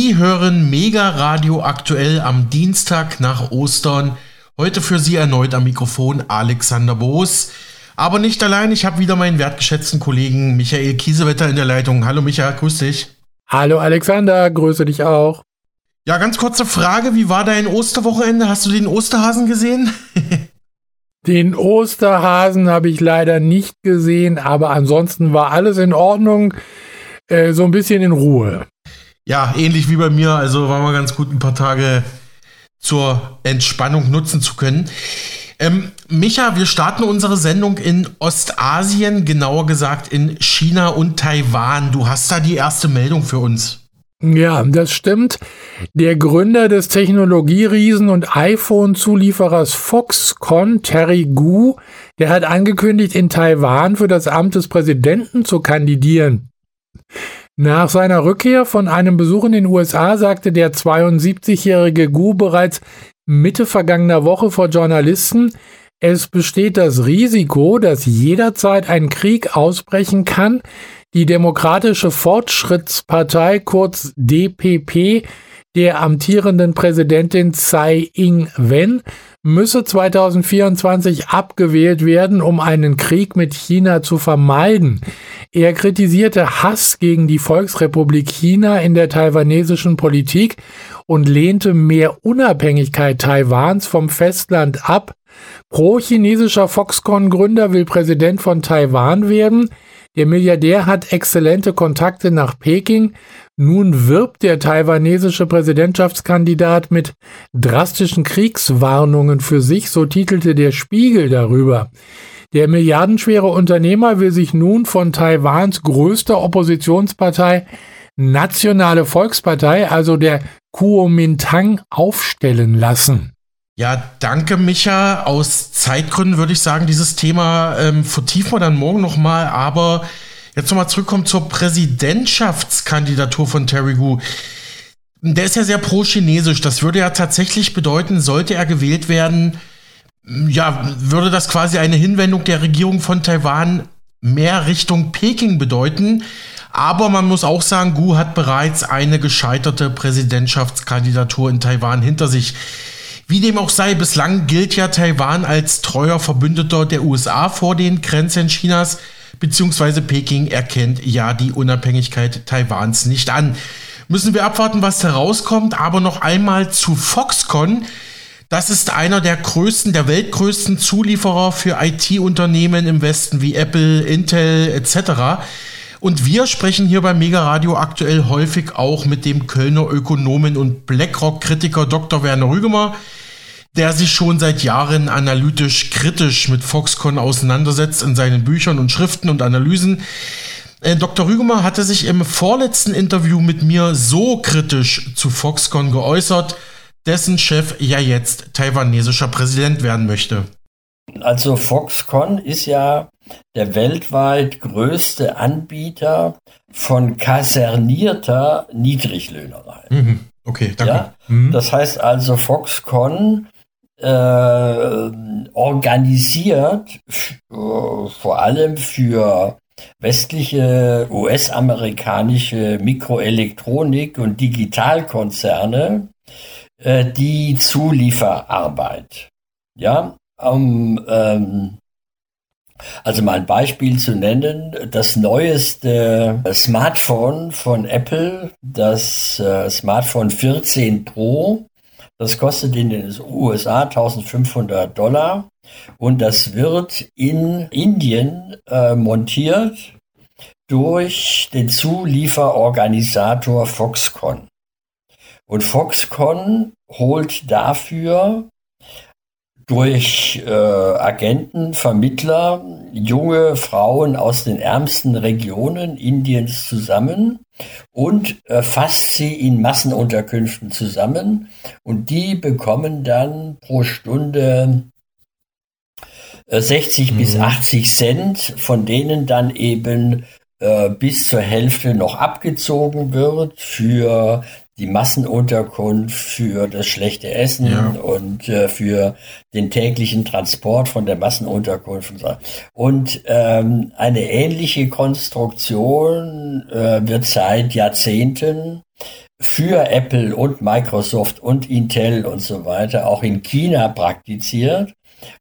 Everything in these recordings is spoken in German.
Sie hören Mega Radio aktuell am Dienstag nach Ostern. Heute für Sie erneut am Mikrofon Alexander Boos. Aber nicht allein, ich habe wieder meinen wertgeschätzten Kollegen Michael Kiesewetter in der Leitung. Hallo Michael, grüß dich. Hallo Alexander, grüße dich auch. Ja, ganz kurze Frage, wie war dein Osterwochenende? Hast du den Osterhasen gesehen? den Osterhasen habe ich leider nicht gesehen, aber ansonsten war alles in Ordnung, äh, so ein bisschen in Ruhe. Ja, ähnlich wie bei mir, also war mal ganz gut ein paar Tage zur Entspannung nutzen zu können. Ähm, Micha, wir starten unsere Sendung in Ostasien, genauer gesagt in China und Taiwan. Du hast da die erste Meldung für uns. Ja, das stimmt. Der Gründer des Technologieriesen und iPhone-Zulieferers Foxconn, Terry Gu, der hat angekündigt, in Taiwan für das Amt des Präsidenten zu kandidieren. Nach seiner Rückkehr von einem Besuch in den USA sagte der 72-jährige Gu bereits Mitte vergangener Woche vor Journalisten, es besteht das Risiko, dass jederzeit ein Krieg ausbrechen kann. Die Demokratische Fortschrittspartei, kurz DPP, der amtierenden Präsidentin Tsai Ing-wen, müsse 2024 abgewählt werden, um einen Krieg mit China zu vermeiden. Er kritisierte Hass gegen die Volksrepublik China in der taiwanesischen Politik und lehnte mehr Unabhängigkeit Taiwans vom Festland ab. Pro-chinesischer Foxconn-Gründer will Präsident von Taiwan werden. Der Milliardär hat exzellente Kontakte nach Peking. Nun wirbt der taiwanesische Präsidentschaftskandidat mit drastischen Kriegswarnungen für sich, so titelte der Spiegel darüber. Der milliardenschwere Unternehmer will sich nun von Taiwans größter Oppositionspartei Nationale Volkspartei, also der Kuomintang, aufstellen lassen. Ja, danke, Micha. Aus Zeitgründen würde ich sagen, dieses Thema ähm, vertiefen wir dann morgen nochmal. Aber jetzt nochmal zurückkommen zur Präsidentschaftskandidatur von Terry Gu. Der ist ja sehr pro-chinesisch. Das würde ja tatsächlich bedeuten, sollte er gewählt werden, ja, würde das quasi eine Hinwendung der Regierung von Taiwan mehr Richtung Peking bedeuten. Aber man muss auch sagen, Gu hat bereits eine gescheiterte Präsidentschaftskandidatur in Taiwan hinter sich. Wie dem auch sei, bislang gilt ja Taiwan als treuer Verbündeter der USA vor den Grenzen Chinas, beziehungsweise Peking erkennt ja die Unabhängigkeit Taiwans nicht an. Müssen wir abwarten, was herauskommt, aber noch einmal zu Foxconn. Das ist einer der größten, der weltgrößten Zulieferer für IT-Unternehmen im Westen wie Apple, Intel etc. Und wir sprechen hier beim Mega Radio aktuell häufig auch mit dem Kölner Ökonomen und BlackRock-Kritiker Dr. Werner Rügemer, der sich schon seit Jahren analytisch kritisch mit Foxconn auseinandersetzt in seinen Büchern und Schriften und Analysen. Äh, Dr. Rügemer hatte sich im vorletzten Interview mit mir so kritisch zu Foxconn geäußert, dessen Chef ja jetzt taiwanesischer Präsident werden möchte. Also Foxconn ist ja der weltweit größte Anbieter von kasernierter Niedriglöhnerei. Mhm. Okay, danke. Ja? Mhm. Das heißt also, Foxconn äh, organisiert vor allem für westliche US-amerikanische Mikroelektronik- und Digitalkonzerne äh, die Zulieferarbeit. Ja, um ähm, also mal ein Beispiel zu nennen, das neueste Smartphone von Apple, das äh, Smartphone 14 Pro, das kostet in den USA 1500 Dollar und das wird in Indien äh, montiert durch den Zulieferorganisator Foxconn. Und Foxconn holt dafür durch äh, Agenten, Vermittler, junge Frauen aus den ärmsten Regionen Indiens zusammen und äh, fasst sie in Massenunterkünften zusammen und die bekommen dann pro Stunde 60 äh, mhm. bis 80 Cent, von denen dann eben äh, bis zur Hälfte noch abgezogen wird für die Massenunterkunft, für das schlechte Essen ja. und äh, für den täglichen Transport von der Massenunterkunft. Und, so. und ähm, eine ähnliche Konstruktion äh, wird seit Jahrzehnten für Apple und Microsoft und Intel und so weiter auch in China praktiziert,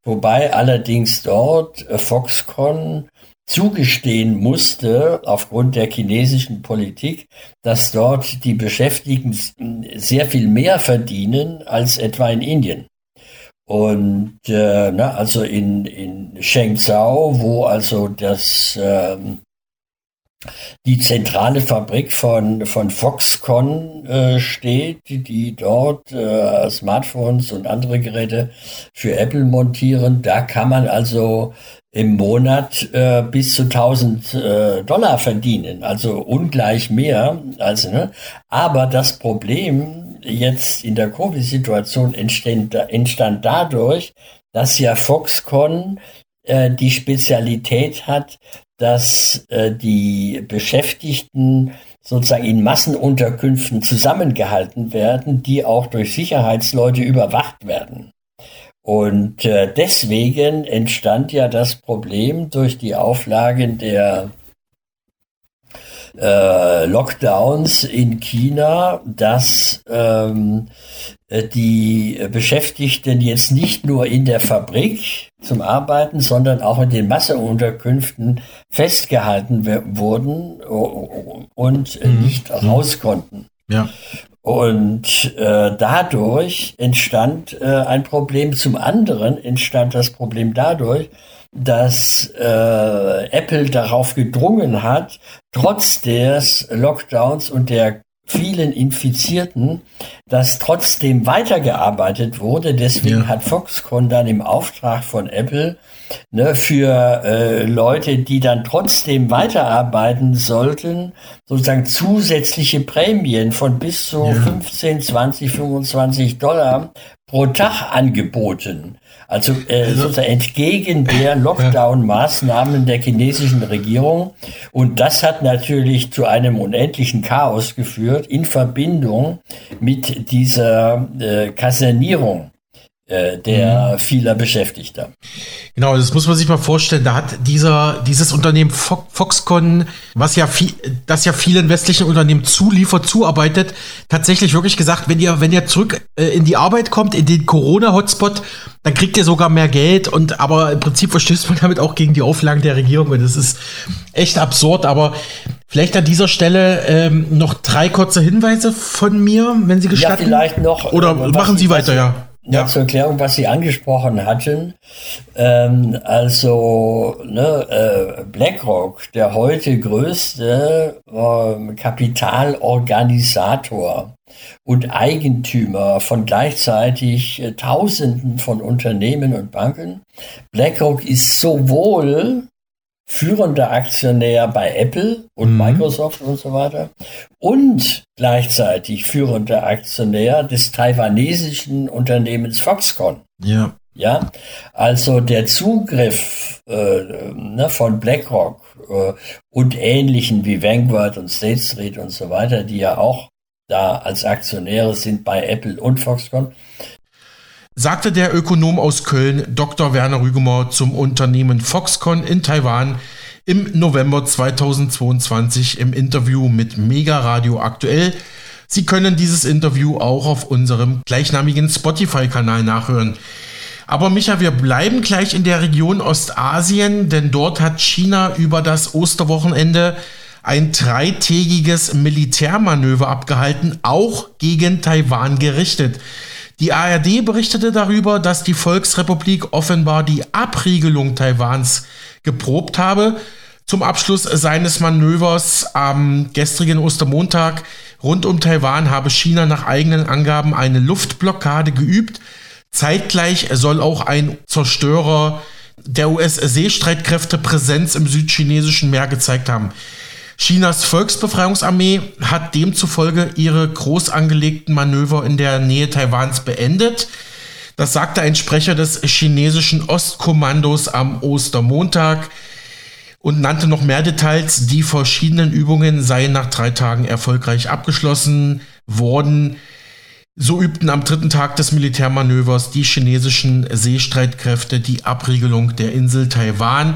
wobei allerdings dort Foxconn zugestehen musste, aufgrund der chinesischen Politik, dass dort die Beschäftigten sehr viel mehr verdienen als etwa in Indien. Und äh, na, also in, in Shenzhou, wo also das ähm, die zentrale Fabrik von, von Foxconn äh, steht, die, dort äh, Smartphones und andere Geräte für Apple montieren. Da kann man also im Monat äh, bis zu 1000 äh, Dollar verdienen, also ungleich mehr. Also, ne? Aber das Problem jetzt in der Covid-Situation entstand, entstand dadurch, dass ja Foxconn äh, die Spezialität hat, dass äh, die Beschäftigten sozusagen in Massenunterkünften zusammengehalten werden, die auch durch Sicherheitsleute überwacht werden. Und äh, deswegen entstand ja das Problem durch die Auflagen der äh, Lockdowns in China, dass ähm, äh, die Beschäftigten jetzt nicht nur in der Fabrik zum Arbeiten, sondern auch in den Massenunterkünften festgehalten wurden und mhm. nicht raus konnten. Ja. Und äh, dadurch entstand äh, ein Problem. Zum anderen entstand das Problem dadurch, dass äh, Apple darauf gedrungen hat, trotz des Lockdowns und der vielen Infizierten, dass trotzdem weitergearbeitet wurde. Deswegen ja. hat Foxconn dann im Auftrag von Apple ne, für äh, Leute, die dann trotzdem weiterarbeiten sollten, sozusagen zusätzliche Prämien von bis zu ja. 15, 20, 25 Dollar pro Tag angeboten. Also, äh, also sozusagen entgegen der Lockdown-Maßnahmen der chinesischen Regierung. Und das hat natürlich zu einem unendlichen Chaos geführt in Verbindung mit dieser äh, Kasernierung der mhm. vieler Beschäftigter. Genau, das muss man sich mal vorstellen. Da hat dieser, dieses Unternehmen Foxconn, was ja viel, das ja vielen westlichen Unternehmen zuliefert, zuarbeitet, tatsächlich wirklich gesagt, wenn ihr, wenn ihr zurück äh, in die Arbeit kommt, in den Corona-Hotspot, dann kriegt ihr sogar mehr Geld und aber im Prinzip verstößt man damit auch gegen die Auflagen der Regierung und das ist echt absurd, aber Vielleicht an dieser Stelle ähm, noch drei kurze Hinweise von mir, wenn Sie gestatten. Ja, vielleicht noch. Oder machen Sie weiter, ja. Ja. Zur Erklärung, was Sie angesprochen hatten. Ähm, also ne, äh, BlackRock, der heute größte äh, Kapitalorganisator und Eigentümer von gleichzeitig äh, Tausenden von Unternehmen und Banken. BlackRock ist sowohl führender Aktionär bei Apple und mhm. Microsoft und so weiter und gleichzeitig führender Aktionär des taiwanesischen Unternehmens Foxconn. Ja. Ja, also der Zugriff äh, ne, von BlackRock äh, und ähnlichen wie Vanguard und State Street und so weiter, die ja auch da als Aktionäre sind bei Apple und Foxconn, sagte der Ökonom aus Köln Dr. Werner Rügemer zum Unternehmen Foxconn in Taiwan im November 2022 im Interview mit Mega Radio aktuell. Sie können dieses Interview auch auf unserem gleichnamigen Spotify-Kanal nachhören. Aber Micha, wir bleiben gleich in der Region Ostasien, denn dort hat China über das Osterwochenende ein dreitägiges Militärmanöver abgehalten, auch gegen Taiwan gerichtet. Die ARD berichtete darüber, dass die Volksrepublik offenbar die Abriegelung Taiwans geprobt habe. Zum Abschluss seines Manövers am gestrigen Ostermontag rund um Taiwan habe China nach eigenen Angaben eine Luftblockade geübt. Zeitgleich soll auch ein Zerstörer der US-Seestreitkräfte Präsenz im südchinesischen Meer gezeigt haben. Chinas Volksbefreiungsarmee hat demzufolge ihre groß angelegten Manöver in der Nähe Taiwans beendet. Das sagte ein Sprecher des chinesischen Ostkommandos am Ostermontag und nannte noch mehr Details. Die verschiedenen Übungen seien nach drei Tagen erfolgreich abgeschlossen worden. So übten am dritten Tag des Militärmanövers die chinesischen Seestreitkräfte die Abriegelung der Insel Taiwan.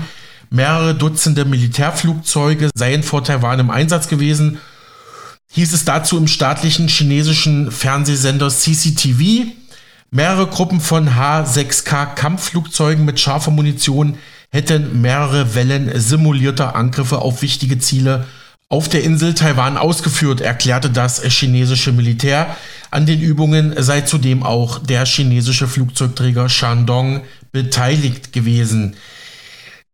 Mehrere Dutzende Militärflugzeuge seien vor Taiwan im Einsatz gewesen. hieß es dazu im staatlichen chinesischen Fernsehsender CCTV. Mehrere Gruppen von H-6K Kampfflugzeugen mit scharfer Munition hätten mehrere Wellen simulierter Angriffe auf wichtige Ziele auf der Insel Taiwan ausgeführt, erklärte das chinesische Militär. An den Übungen sei zudem auch der chinesische Flugzeugträger Shandong beteiligt gewesen.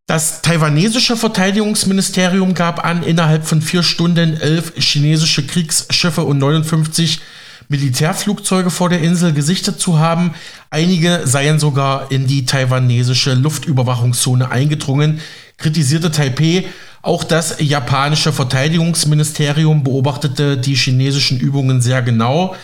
Das taiwanesische Verteidigungsministerium gab an, innerhalb von vier Stunden elf chinesische Kriegsschiffe und 59 Militärflugzeuge vor der Insel gesichtet zu haben. Einige seien sogar in die taiwanesische Luftüberwachungszone eingedrungen, kritisierte Taipei. Auch das japanische Verteidigungsministerium beobachtete die chinesischen Übungen sehr genau.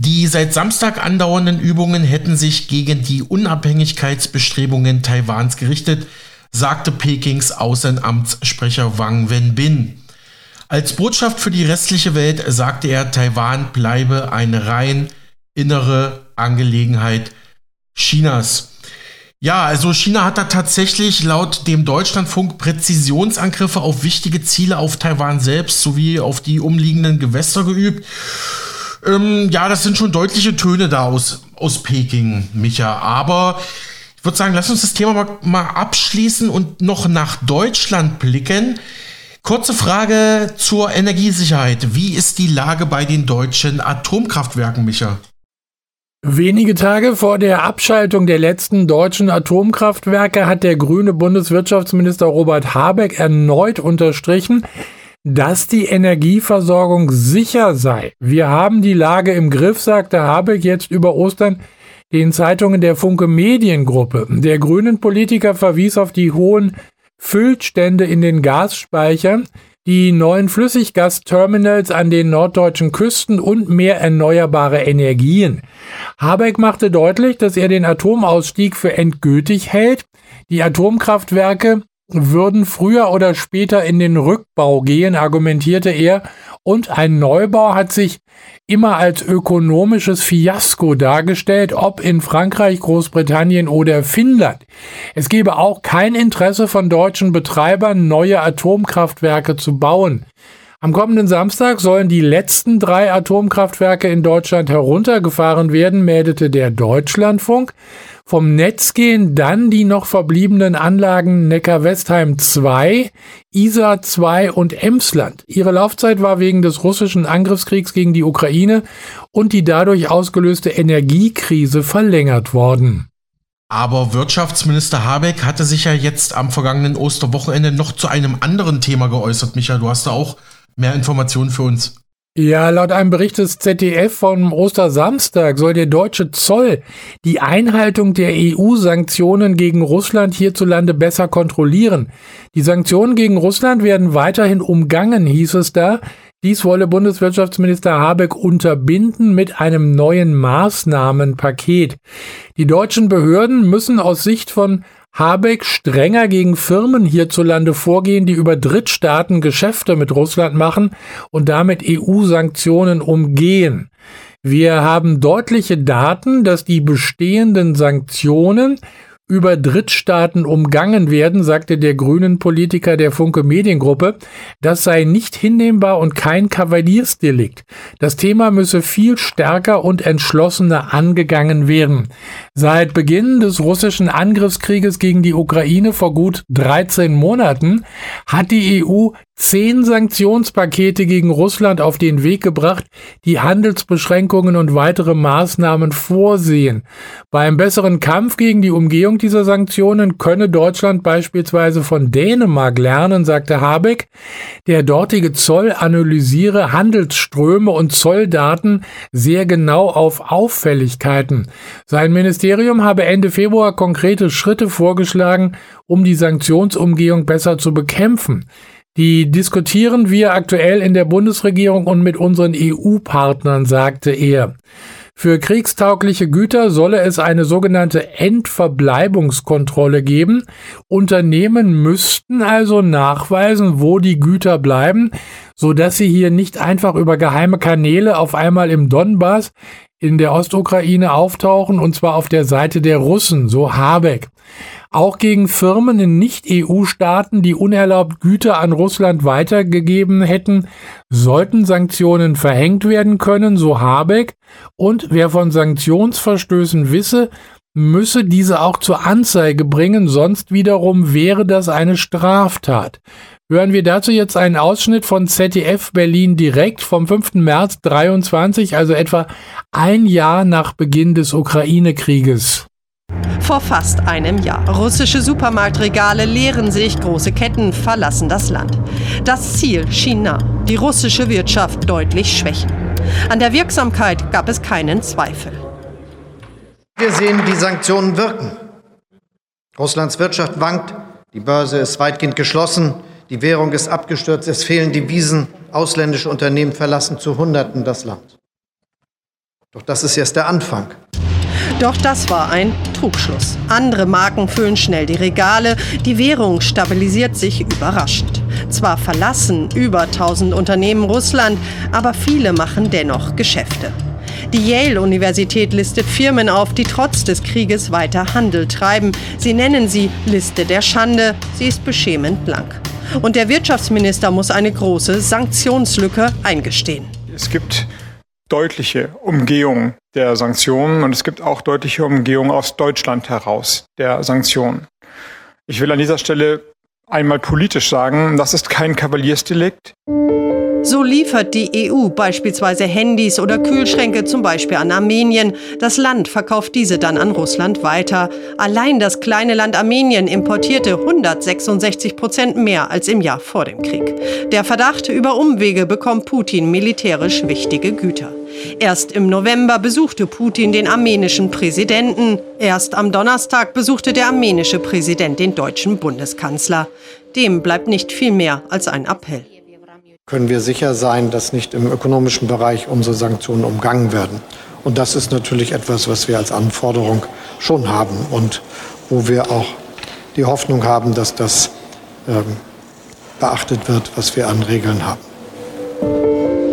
Die seit Samstag andauernden Übungen hätten sich gegen die Unabhängigkeitsbestrebungen Taiwans gerichtet, sagte Pekings Außenamtssprecher Wang Wenbin. Als Botschaft für die restliche Welt sagte er, Taiwan bleibe eine rein innere Angelegenheit Chinas. Ja, also China hat da tatsächlich laut dem Deutschlandfunk Präzisionsangriffe auf wichtige Ziele auf Taiwan selbst sowie auf die umliegenden Gewässer geübt. Ähm, ja, das sind schon deutliche Töne da aus, aus Peking, Micha. Aber ich würde sagen, lass uns das Thema mal, mal abschließen und noch nach Deutschland blicken. Kurze Frage zur Energiesicherheit. Wie ist die Lage bei den deutschen Atomkraftwerken, Micha? Wenige Tage vor der Abschaltung der letzten deutschen Atomkraftwerke hat der grüne Bundeswirtschaftsminister Robert Habeck erneut unterstrichen, dass die Energieversorgung sicher sei. Wir haben die Lage im Griff, sagte Habeck jetzt über Ostern den Zeitungen der Funke Mediengruppe. Der grünen Politiker verwies auf die hohen Füllstände in den Gasspeichern, die neuen Flüssiggasterminals an den norddeutschen Küsten und mehr erneuerbare Energien. Habeck machte deutlich, dass er den Atomausstieg für endgültig hält. Die Atomkraftwerke würden früher oder später in den Rückbau gehen, argumentierte er, und ein Neubau hat sich immer als ökonomisches Fiasko dargestellt, ob in Frankreich, Großbritannien oder Finnland. Es gebe auch kein Interesse von deutschen Betreibern, neue Atomkraftwerke zu bauen. Am kommenden Samstag sollen die letzten drei Atomkraftwerke in Deutschland heruntergefahren werden, meldete der Deutschlandfunk. Vom Netz gehen dann die noch verbliebenen Anlagen Neckar-Westheim 2, Isar 2 und Emsland. Ihre Laufzeit war wegen des russischen Angriffskriegs gegen die Ukraine und die dadurch ausgelöste Energiekrise verlängert worden. Aber Wirtschaftsminister Habeck hatte sich ja jetzt am vergangenen Osterwochenende noch zu einem anderen Thema geäußert. Michael, du hast da auch mehr Informationen für uns. Ja, laut einem Bericht des ZDF vom Ostersamstag soll der deutsche Zoll die Einhaltung der EU-Sanktionen gegen Russland hierzulande besser kontrollieren. Die Sanktionen gegen Russland werden weiterhin umgangen, hieß es da. Dies wolle Bundeswirtschaftsminister Habeck unterbinden mit einem neuen Maßnahmenpaket. Die deutschen Behörden müssen aus Sicht von Habeck strenger gegen Firmen hierzulande vorgehen, die über Drittstaaten Geschäfte mit Russland machen und damit EU-Sanktionen umgehen. Wir haben deutliche Daten, dass die bestehenden Sanktionen über Drittstaaten umgangen werden, sagte der grünen Politiker der Funke Mediengruppe. Das sei nicht hinnehmbar und kein Kavaliersdelikt. Das Thema müsse viel stärker und entschlossener angegangen werden. Seit Beginn des russischen Angriffskrieges gegen die Ukraine vor gut 13 Monaten hat die EU zehn Sanktionspakete gegen Russland auf den Weg gebracht, die Handelsbeschränkungen und weitere Maßnahmen vorsehen. Beim besseren Kampf gegen die Umgehung dieser Sanktionen könne Deutschland beispielsweise von Dänemark lernen, sagte Habeck. Der dortige Zoll analysiere Handelsströme und Zolldaten sehr genau auf Auffälligkeiten. Sein Ministerium habe Ende Februar konkrete Schritte vorgeschlagen, um die Sanktionsumgehung besser zu bekämpfen. Die diskutieren wir aktuell in der Bundesregierung und mit unseren EU-Partnern, sagte er. Für kriegstaugliche Güter solle es eine sogenannte Endverbleibungskontrolle geben. Unternehmen müssten also nachweisen, wo die Güter bleiben, so dass sie hier nicht einfach über geheime Kanäle auf einmal im Donbass in der Ostukraine auftauchen, und zwar auf der Seite der Russen, so Habeck. Auch gegen Firmen in Nicht-EU-Staaten, die unerlaubt Güter an Russland weitergegeben hätten, sollten Sanktionen verhängt werden können, so Habeck. Und wer von Sanktionsverstößen wisse, müsse diese auch zur Anzeige bringen, sonst wiederum wäre das eine Straftat. Hören wir dazu jetzt einen Ausschnitt von ZDF Berlin direkt vom 5. März 23, also etwa ein Jahr nach Beginn des Ukraine-Krieges. Vor fast einem Jahr. Russische Supermarktregale leeren sich, große Ketten verlassen das Land. Das Ziel schien nah, die russische Wirtschaft deutlich schwächen. An der Wirksamkeit gab es keinen Zweifel. Wir sehen, die Sanktionen wirken. Russlands Wirtschaft wankt, die Börse ist weitgehend geschlossen, die Währung ist abgestürzt, es fehlen Devisen, ausländische Unternehmen verlassen zu Hunderten das Land. Doch das ist erst der Anfang. Doch das war ein Trugschluss. Andere Marken füllen schnell die Regale, die Währung stabilisiert sich überraschend. Zwar verlassen über 1000 Unternehmen Russland, aber viele machen dennoch Geschäfte. Die Yale-Universität listet Firmen auf, die trotz des Krieges weiter Handel treiben. Sie nennen sie Liste der Schande. Sie ist beschämend lang. Und der Wirtschaftsminister muss eine große Sanktionslücke eingestehen. Es gibt deutliche Umgehung der Sanktionen und es gibt auch deutliche Umgehung aus Deutschland heraus der Sanktionen. Ich will an dieser Stelle einmal politisch sagen, das ist kein Kavaliersdelikt. So liefert die EU beispielsweise Handys oder Kühlschränke zum Beispiel an Armenien. Das Land verkauft diese dann an Russland weiter. Allein das kleine Land Armenien importierte 166 Prozent mehr als im Jahr vor dem Krieg. Der Verdacht, über Umwege bekommt Putin militärisch wichtige Güter. Erst im November besuchte Putin den armenischen Präsidenten. Erst am Donnerstag besuchte der armenische Präsident den deutschen Bundeskanzler. Dem bleibt nicht viel mehr als ein Appell können wir sicher sein, dass nicht im ökonomischen Bereich unsere Sanktionen umgangen werden. Und das ist natürlich etwas, was wir als Anforderung schon haben und wo wir auch die Hoffnung haben, dass das ähm, beachtet wird, was wir an Regeln haben.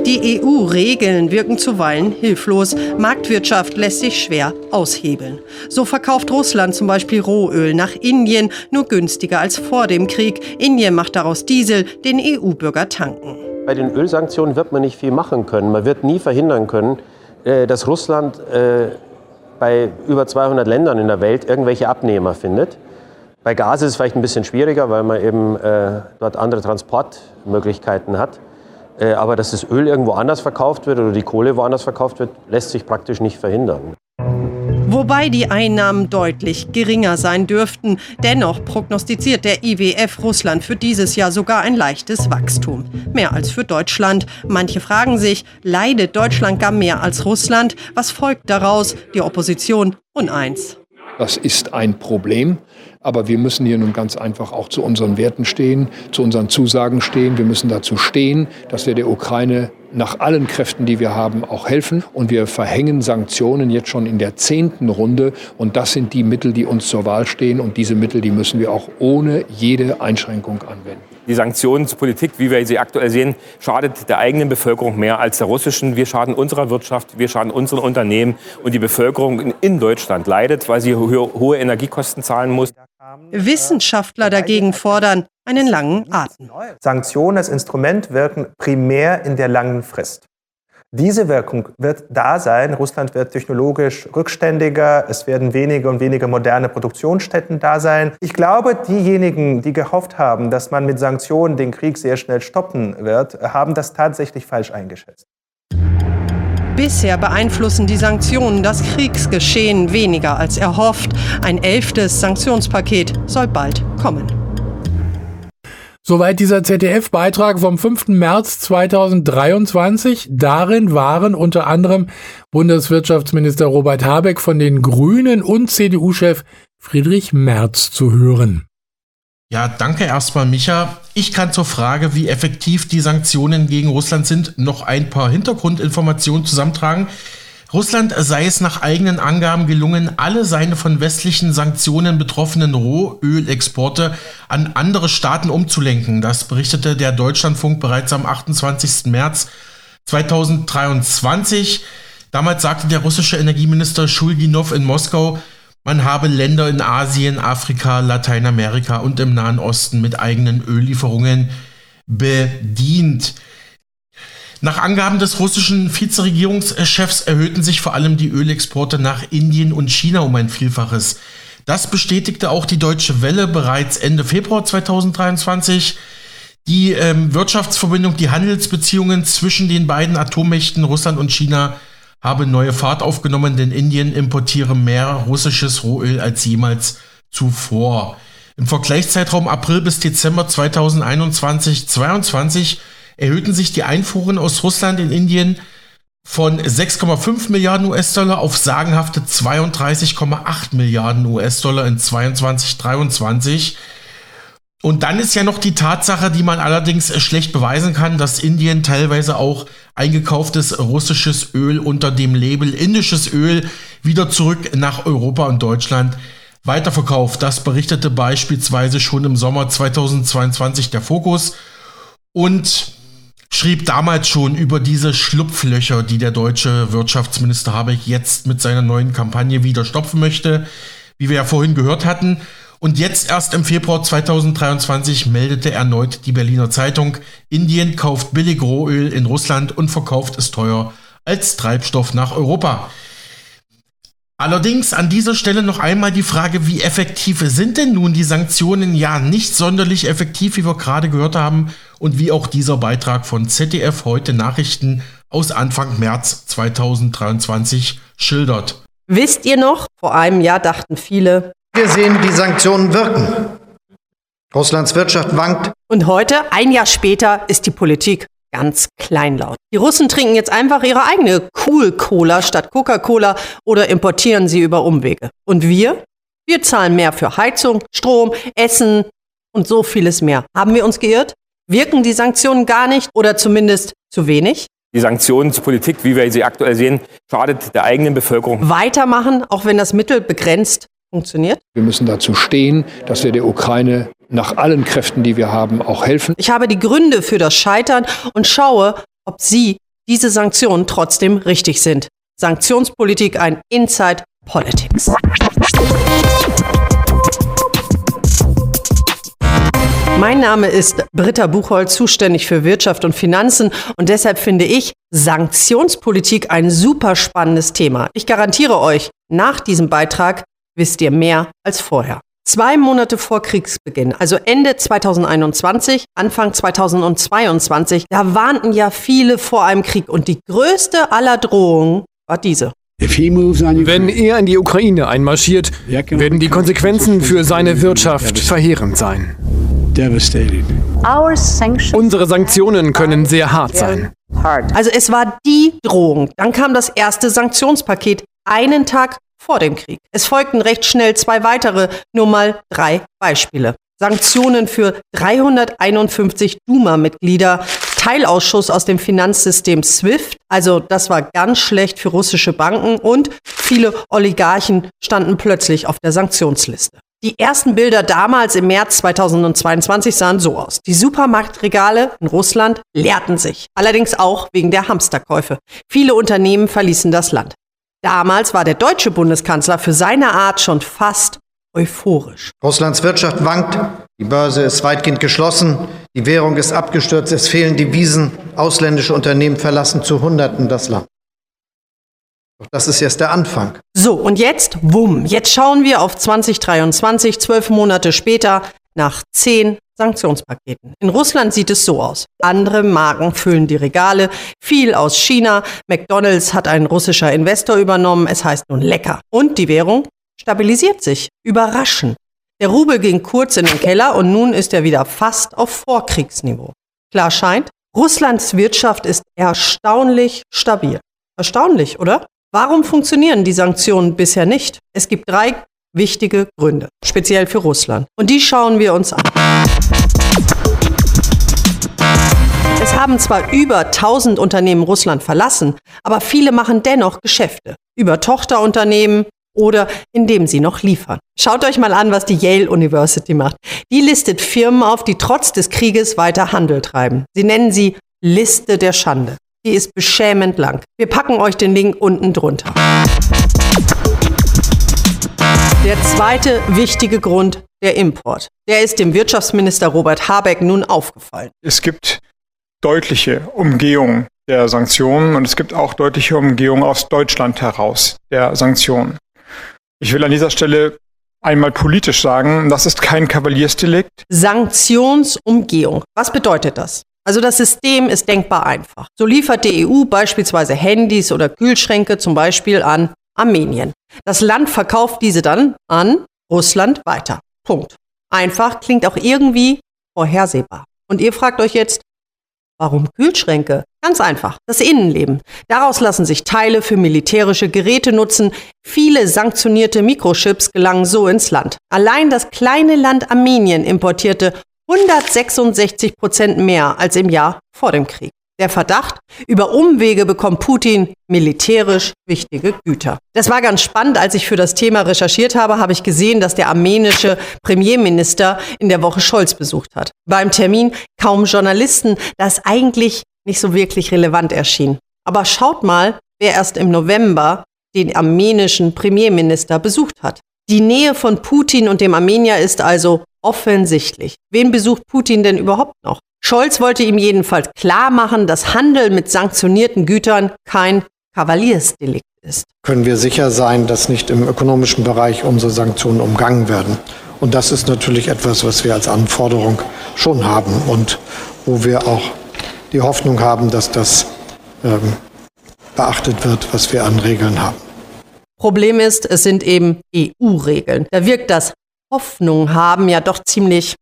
Die EU-Regeln wirken zuweilen hilflos. Marktwirtschaft lässt sich schwer aushebeln. So verkauft Russland zum Beispiel Rohöl nach Indien nur günstiger als vor dem Krieg. Indien macht daraus Diesel, den EU-Bürger tanken. Bei den Ölsanktionen wird man nicht viel machen können. Man wird nie verhindern können, äh, dass Russland äh, bei über 200 Ländern in der Welt irgendwelche Abnehmer findet. Bei Gas ist es vielleicht ein bisschen schwieriger, weil man eben äh, dort andere Transportmöglichkeiten hat. Aber dass das Öl irgendwo anders verkauft wird oder die Kohle woanders verkauft wird, lässt sich praktisch nicht verhindern. Wobei die Einnahmen deutlich geringer sein dürften. Dennoch prognostiziert der IWF Russland für dieses Jahr sogar ein leichtes Wachstum. Mehr als für Deutschland. Manche fragen sich, leidet Deutschland gar mehr als Russland? Was folgt daraus? Die Opposition uneins. Das ist ein Problem. Aber wir müssen hier nun ganz einfach auch zu unseren Werten stehen, zu unseren Zusagen stehen. Wir müssen dazu stehen, dass wir der Ukraine nach allen Kräften, die wir haben, auch helfen. Und wir verhängen Sanktionen jetzt schon in der zehnten Runde. Und das sind die Mittel, die uns zur Wahl stehen. Und diese Mittel, die müssen wir auch ohne jede Einschränkung anwenden. Die Sanktionspolitik, wie wir sie aktuell sehen, schadet der eigenen Bevölkerung mehr als der russischen. Wir schaden unserer Wirtschaft, wir schaden unseren Unternehmen. Und die Bevölkerung in Deutschland leidet, weil sie hohe Energiekosten zahlen muss. Wissenschaftler dagegen fordern einen langen Atem. Sanktionen als Instrument wirken primär in der langen Frist. Diese Wirkung wird da sein. Russland wird technologisch rückständiger. Es werden weniger und weniger moderne Produktionsstätten da sein. Ich glaube, diejenigen, die gehofft haben, dass man mit Sanktionen den Krieg sehr schnell stoppen wird, haben das tatsächlich falsch eingeschätzt. Bisher beeinflussen die Sanktionen das Kriegsgeschehen weniger als erhofft. Ein elftes Sanktionspaket soll bald kommen. Soweit dieser ZDF-Beitrag vom 5. März 2023. Darin waren unter anderem Bundeswirtschaftsminister Robert Habeck von den Grünen und CDU-Chef Friedrich Merz zu hören. Ja, danke erstmal, Micha. Ich kann zur Frage, wie effektiv die Sanktionen gegen Russland sind, noch ein paar Hintergrundinformationen zusammentragen. Russland sei es nach eigenen Angaben gelungen, alle seine von westlichen Sanktionen betroffenen Rohölexporte an andere Staaten umzulenken. Das berichtete der Deutschlandfunk bereits am 28. März 2023. Damals sagte der russische Energieminister Schulginov in Moskau, man habe Länder in Asien, Afrika, Lateinamerika und im Nahen Osten mit eigenen Öllieferungen bedient. Nach Angaben des russischen Vizeregierungschefs erhöhten sich vor allem die Ölexporte nach Indien und China um ein Vielfaches. Das bestätigte auch die Deutsche Welle bereits Ende Februar 2023. Die ähm, Wirtschaftsverbindung, die Handelsbeziehungen zwischen den beiden Atommächten Russland und China habe neue Fahrt aufgenommen, denn Indien importiere mehr russisches Rohöl als jemals zuvor. Im Vergleichszeitraum April bis Dezember 2021-22 erhöhten sich die Einfuhren aus Russland in Indien von 6,5 Milliarden US-Dollar auf sagenhafte 32,8 Milliarden US-Dollar in 2022-23. Und dann ist ja noch die Tatsache, die man allerdings schlecht beweisen kann, dass Indien teilweise auch eingekauftes russisches Öl unter dem Label indisches Öl wieder zurück nach Europa und Deutschland weiterverkauft. Das berichtete beispielsweise schon im Sommer 2022 der Fokus und schrieb damals schon über diese Schlupflöcher, die der deutsche Wirtschaftsminister Habeck jetzt mit seiner neuen Kampagne wieder stopfen möchte, wie wir ja vorhin gehört hatten. Und jetzt erst im Februar 2023 meldete erneut die Berliner Zeitung, Indien kauft billig Rohöl in Russland und verkauft es teuer als Treibstoff nach Europa. Allerdings an dieser Stelle noch einmal die Frage, wie effektiv sind denn nun die Sanktionen? Ja, nicht sonderlich effektiv, wie wir gerade gehört haben und wie auch dieser Beitrag von ZDF heute Nachrichten aus Anfang März 2023 schildert. Wisst ihr noch, vor einem Jahr dachten viele, wir sehen, die Sanktionen wirken. Russlands Wirtschaft wankt. Und heute, ein Jahr später, ist die Politik ganz kleinlaut. Die Russen trinken jetzt einfach ihre eigene Cool-Cola statt Coca-Cola oder importieren sie über Umwege. Und wir? Wir zahlen mehr für Heizung, Strom, Essen und so vieles mehr. Haben wir uns geirrt? Wirken die Sanktionen gar nicht oder zumindest zu wenig? Die Sanktionspolitik, wie wir sie aktuell sehen, schadet der eigenen Bevölkerung. Weitermachen, auch wenn das Mittel begrenzt funktioniert? Wir müssen dazu stehen, dass wir der Ukraine nach allen Kräften, die wir haben, auch helfen. Ich habe die Gründe für das Scheitern und schaue, ob Sie diese Sanktionen trotzdem richtig sind. Sanktionspolitik ein Inside Politics. Mein Name ist Britta Buchholz, zuständig für Wirtschaft und Finanzen und deshalb finde ich Sanktionspolitik ein super spannendes Thema. Ich garantiere euch, nach diesem Beitrag wisst ihr mehr als vorher. Zwei Monate vor Kriegsbeginn, also Ende 2021, Anfang 2022, da warnten ja viele vor einem Krieg und die größte aller Drohungen war diese. Wenn er in die Ukraine einmarschiert, werden die Konsequenzen für seine Wirtschaft verheerend sein. Unsere Sanktionen können sehr hart sein. Also es war die Drohung. Dann kam das erste Sanktionspaket einen Tag vor dem Krieg. Es folgten recht schnell zwei weitere, nur mal drei Beispiele. Sanktionen für 351 Duma-Mitglieder, Teilausschuss aus dem Finanzsystem SWIFT, also das war ganz schlecht für russische Banken und viele Oligarchen standen plötzlich auf der Sanktionsliste. Die ersten Bilder damals im März 2022 sahen so aus. Die Supermarktregale in Russland leerten sich, allerdings auch wegen der Hamsterkäufe. Viele Unternehmen verließen das Land. Damals war der deutsche Bundeskanzler für seine Art schon fast euphorisch. Russlands Wirtschaft wankt, die Börse ist weitgehend geschlossen, die Währung ist abgestürzt, es fehlen Devisen, ausländische Unternehmen verlassen zu Hunderten das Land. Doch das ist erst der Anfang. So, und jetzt, wumm, jetzt schauen wir auf 2023, zwölf Monate später, nach zehn Sanktionspaketen. In Russland sieht es so aus. Andere Marken füllen die Regale, viel aus China. McDonald's hat ein russischer Investor übernommen. Es heißt nun lecker. Und die Währung stabilisiert sich. Überraschend. Der Rubel ging kurz in den Keller und nun ist er wieder fast auf Vorkriegsniveau. Klar scheint, Russlands Wirtschaft ist erstaunlich stabil. Erstaunlich, oder? Warum funktionieren die Sanktionen bisher nicht? Es gibt drei wichtige Gründe, speziell für Russland. Und die schauen wir uns an. Es haben zwar über 1000 Unternehmen Russland verlassen, aber viele machen dennoch Geschäfte über Tochterunternehmen oder indem sie noch liefern. Schaut euch mal an, was die Yale University macht. Die listet Firmen auf, die trotz des Krieges weiter Handel treiben. Sie nennen sie Liste der Schande. Die ist beschämend lang. Wir packen euch den Link unten drunter. Der zweite wichtige Grund, der Import. Der ist dem Wirtschaftsminister Robert Habeck nun aufgefallen. Es gibt deutliche Umgehungen der Sanktionen und es gibt auch deutliche Umgehungen aus Deutschland heraus der Sanktionen. Ich will an dieser Stelle einmal politisch sagen, das ist kein Kavaliersdelikt. Sanktionsumgehung. Was bedeutet das? Also das System ist denkbar einfach. So liefert die EU beispielsweise Handys oder Kühlschränke zum Beispiel an Armenien. Das Land verkauft diese dann an Russland weiter. Punkt. Einfach klingt auch irgendwie vorhersehbar. Und ihr fragt euch jetzt, warum Kühlschränke? Ganz einfach, das Innenleben. Daraus lassen sich Teile für militärische Geräte nutzen. Viele sanktionierte Mikrochips gelangen so ins Land. Allein das kleine Land Armenien importierte 166 Prozent mehr als im Jahr vor dem Krieg. Der Verdacht, über Umwege bekommt Putin militärisch wichtige Güter. Das war ganz spannend. Als ich für das Thema recherchiert habe, habe ich gesehen, dass der armenische Premierminister in der Woche Scholz besucht hat. Beim Termin kaum Journalisten, das eigentlich nicht so wirklich relevant erschien. Aber schaut mal, wer erst im November den armenischen Premierminister besucht hat. Die Nähe von Putin und dem Armenier ist also offensichtlich. Wen besucht Putin denn überhaupt noch? Scholz wollte ihm jedenfalls klar machen, dass Handel mit sanktionierten Gütern kein Kavaliersdelikt ist. Können wir sicher sein, dass nicht im ökonomischen Bereich unsere Sanktionen umgangen werden? Und das ist natürlich etwas, was wir als Anforderung schon haben und wo wir auch die Hoffnung haben, dass das ähm, beachtet wird, was wir an Regeln haben. Problem ist, es sind eben EU-Regeln. Da wirkt das Hoffnung haben ja doch ziemlich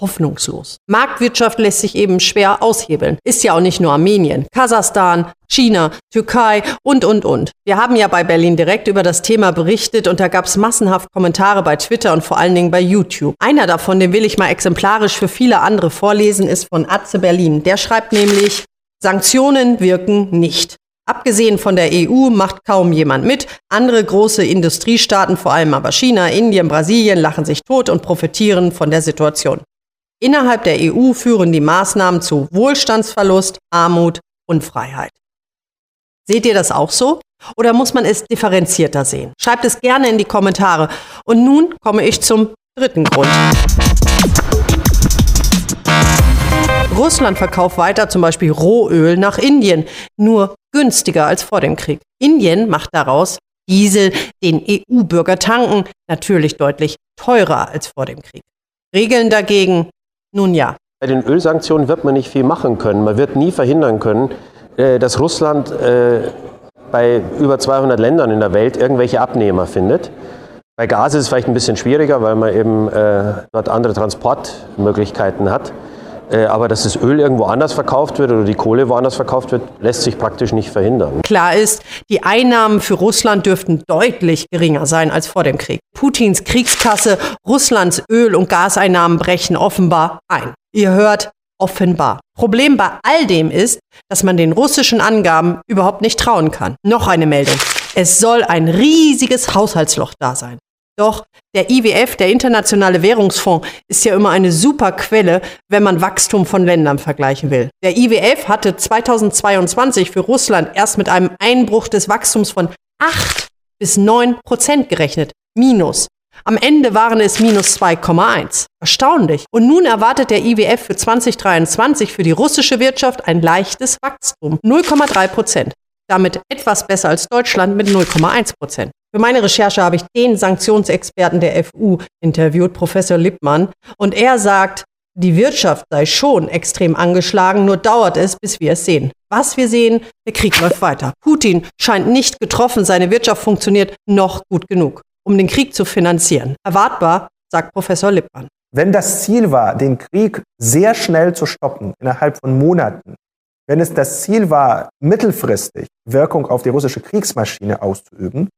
hoffnungslos. Marktwirtschaft lässt sich eben schwer aushebeln. Ist ja auch nicht nur Armenien, Kasachstan, China, Türkei und, und, und. Wir haben ja bei Berlin direkt über das Thema berichtet und da gab es massenhaft Kommentare bei Twitter und vor allen Dingen bei YouTube. Einer davon, den will ich mal exemplarisch für viele andere vorlesen, ist von Atze Berlin. Der schreibt nämlich, Sanktionen wirken nicht. Abgesehen von der EU macht kaum jemand mit. Andere große Industriestaaten, vor allem aber China, Indien, Brasilien, lachen sich tot und profitieren von der Situation. Innerhalb der EU führen die Maßnahmen zu Wohlstandsverlust, Armut und Freiheit. Seht ihr das auch so? Oder muss man es differenzierter sehen? Schreibt es gerne in die Kommentare. Und nun komme ich zum dritten Grund. Russland verkauft weiter zum Beispiel Rohöl nach Indien, nur günstiger als vor dem Krieg. Indien macht daraus Diesel, den EU-Bürger tanken, natürlich deutlich teurer als vor dem Krieg. Regeln dagegen nun ja. Bei den Ölsanktionen wird man nicht viel machen können. Man wird nie verhindern können, äh, dass Russland äh, bei über 200 Ländern in der Welt irgendwelche Abnehmer findet. Bei Gas ist es vielleicht ein bisschen schwieriger, weil man eben äh, dort andere Transportmöglichkeiten hat. Aber dass das Öl irgendwo anders verkauft wird oder die Kohle woanders verkauft wird, lässt sich praktisch nicht verhindern. Klar ist, die Einnahmen für Russland dürften deutlich geringer sein als vor dem Krieg. Putins Kriegskasse, Russlands Öl- und Gaseinnahmen brechen offenbar ein. Ihr hört offenbar. Problem bei all dem ist, dass man den russischen Angaben überhaupt nicht trauen kann. Noch eine Meldung. Es soll ein riesiges Haushaltsloch da sein. Doch der IWF, der Internationale Währungsfonds, ist ja immer eine super Quelle, wenn man Wachstum von Ländern vergleichen will. Der IWF hatte 2022 für Russland erst mit einem Einbruch des Wachstums von 8 bis 9 Prozent gerechnet. Minus. Am Ende waren es minus 2,1. Erstaunlich. Und nun erwartet der IWF für 2023 für die russische Wirtschaft ein leichtes Wachstum. 0,3 Prozent. Damit etwas besser als Deutschland mit 0,1 Prozent. Für meine Recherche habe ich den Sanktionsexperten der FU interviewt, Professor Lippmann. Und er sagt, die Wirtschaft sei schon extrem angeschlagen, nur dauert es, bis wir es sehen. Was wir sehen, der Krieg läuft weiter. Putin scheint nicht getroffen, seine Wirtschaft funktioniert noch gut genug um den Krieg zu finanzieren. Erwartbar, sagt Professor Lippmann. Wenn das Ziel war, den Krieg sehr schnell zu stoppen, innerhalb von Monaten, wenn es das Ziel war, mittelfristig Wirkung auf die russische Kriegsmaschine auszuüben,